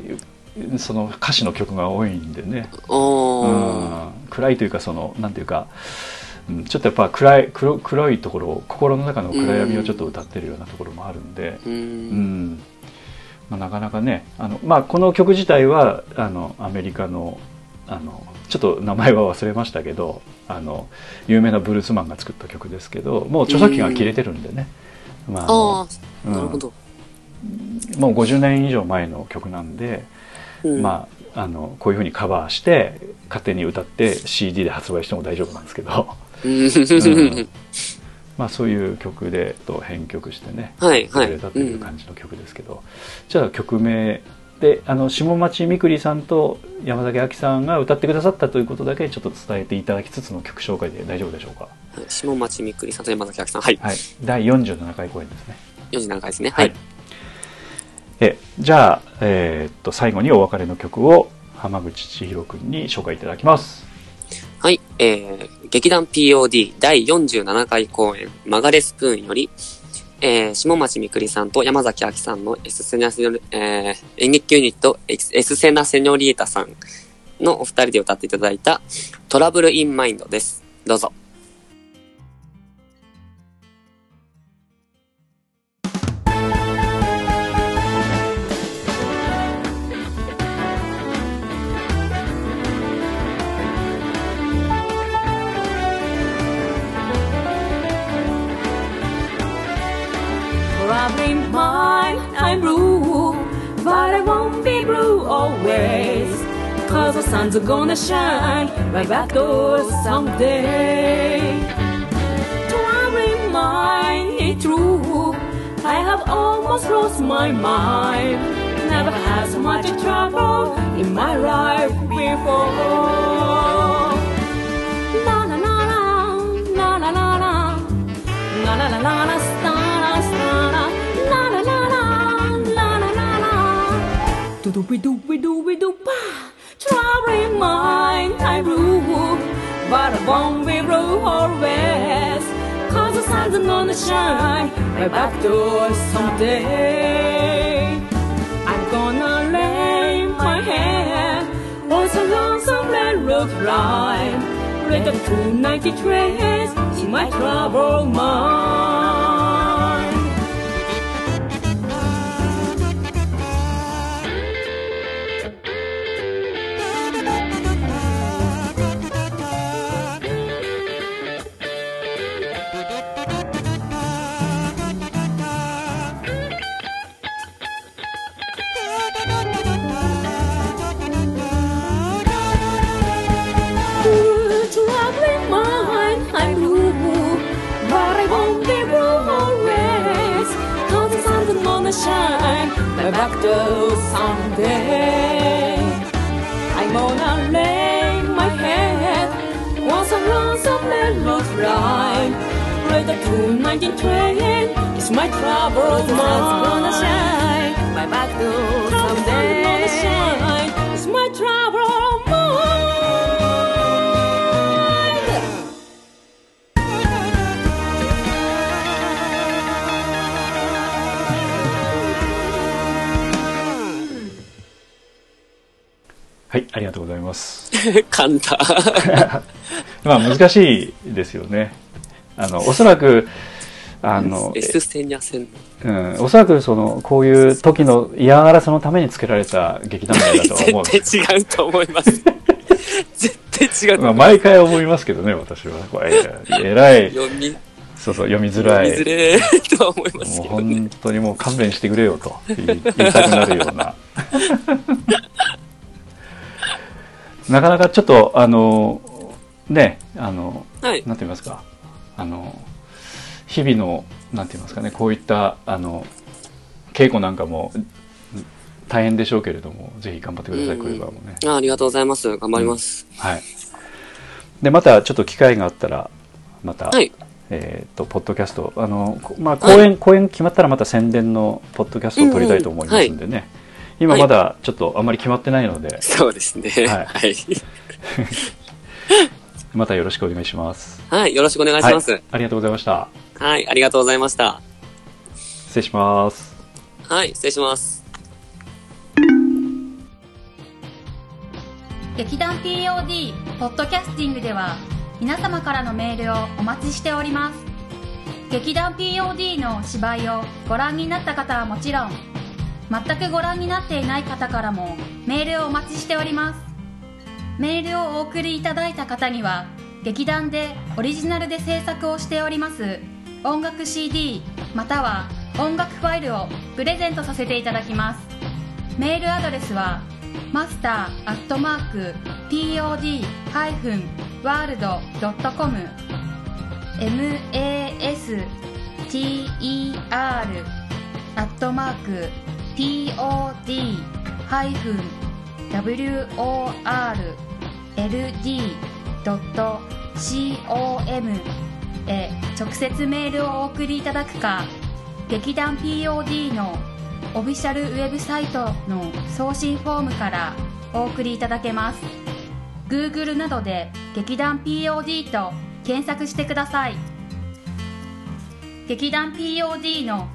その歌詞の曲が多いんでね。うん暗いというかそのなんていうか、うんちょっとやっぱ暗い黒黒いところを心の中の暗闇をちょっと歌ってるようなところもあるんで、う。うん。んまあ、なかなかねあの、まあ、この曲自体はあのアメリカのあのちょっと名前は忘れましたけどあの有名なブルースマンが作った曲ですけどもう著作権が切れてるんでね、まああのあなるほど。もう50年以上前の曲なんで、うん。まあ、あのこういうふうにカバーして勝手に歌って CD で発売しても大丈夫なんですけど、うんうんまあ、そういう曲でと編曲してねはい、はい。作れたという感じの曲ですけど、じゃあ曲名であの下町みくりさんと山崎亜紀さんが歌ってくださったということだけちょっと伝えていただきつつの曲紹介で大丈夫でしょうか？はい下町みくりさんと山崎あきさん。はい。はい第47回公演ですね47回ですね。はい。えじゃあ、えーっと最後にお別れの曲を浜口千尋君に紹介いただきますはい。えー、劇団 POD 第47回公演、曲がれスプーンより、えー、下町みくりさんと山崎あきさんのエスセナセニョリ、えー、演劇ユニットエスエスセナセニョリータさんのお二人で歌っていただいたトラブルインマインドです。どうぞ。Traveling mine, I'm blue, but I won't be blue always. Cause the sun's gonna shine right back door someday. Traveling mine, it's true. I have almost lost my mind. Never had so much trouble in my life before. La la, la la la la. La la la la la, la Do we do we do we do ba. Traveling mind, I rule, but I won't be blue always. Cause the sun's gonna shine right back to us someday. I'm gonna lay my head on some lonesome railroad line. Let the 290 trains in my troubled mind.「after someday. I'm gonna lay my head once a loss of mellows rhyme. Right up 19 train. it's my trouble that's gonna shine. My back someday. い、ます。噛んだ。まあ難しいですよね。あの、おそらく、あ の。うん、おそらくその、こういう時の嫌がらせのために作られた劇団名だとは思うんです。絶対違うと思います。絶対違うとまあ。毎回思いますけどね、私は。これ、えらい、読み、そうそう、読みづらい。読みづれーとは思いますもうけどね。本当にもう勘弁してくれよと言いたくなるような。なかなかちょっと、あの、ね、あの、はい。なんて言いますか、あの、日々の、なんて言いますかね、こういった、あの、稽古なんかも大変でしょうけれども、ぜひ頑張ってください、うんこれからもね。あありがとうございます。頑張ります。はい。で、またちょっと機会があったら、また、はい。えっ、と、ポッドキャスト、あの、こまあ、公演、公演決まったらまた宣伝のポッドキャストを撮りたいと思いますんでね。今まだちょっとあんまり決まってないので、そうですね。ははいい。またよろしくお願いします。はい。よろしくお願いします。はい。ありがとうございました。はい。ありがとうございました。失礼します。はい。失礼します。劇団 POD ポッドキャスティングでは皆様からのメールをお待ちしております劇団 POD の芝居をご覧になった方はもちろん全くご覧になっていない方からもメールをお待ちしております。メールをお送りいただいた方には劇団でオリジナルで制作をしております音楽 CD または音楽ファイルをプレゼントさせていただきます。メールアドレスはマスターアットマーク pod-world.com master アットマーク pod-world.com へ直接メールをお送りいただくか劇団 POD のオフィシャルウェブサイトの送信フォームからお送りいただけます。Google などで劇団 POD と検索してください。劇団 POD の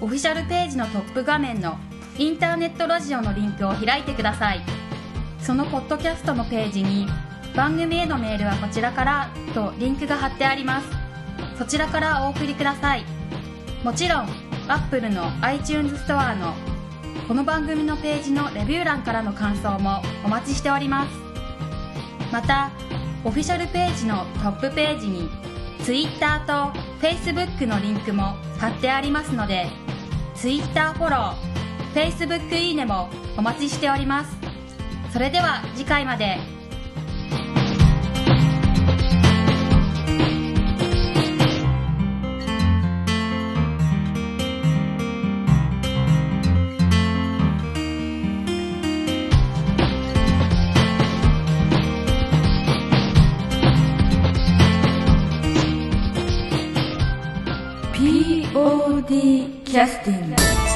オフィシャルページのトップ画面のインターネットラジオのリンクを開いてください。そのポッドキャストのページに番組へのメールはこちらからとリンクが貼ってあります。そちらからお送りください。もちろん Apple の iTunes ストアのこの番組のページのレビュー欄からの感想もお待ちしております。またオフィシャルページのトップページに Twitter と Facebook のリンクも貼ってありますので Twitter フォロー Facebook いいねもお待ちしております。それでは次回まで。POD キャスティング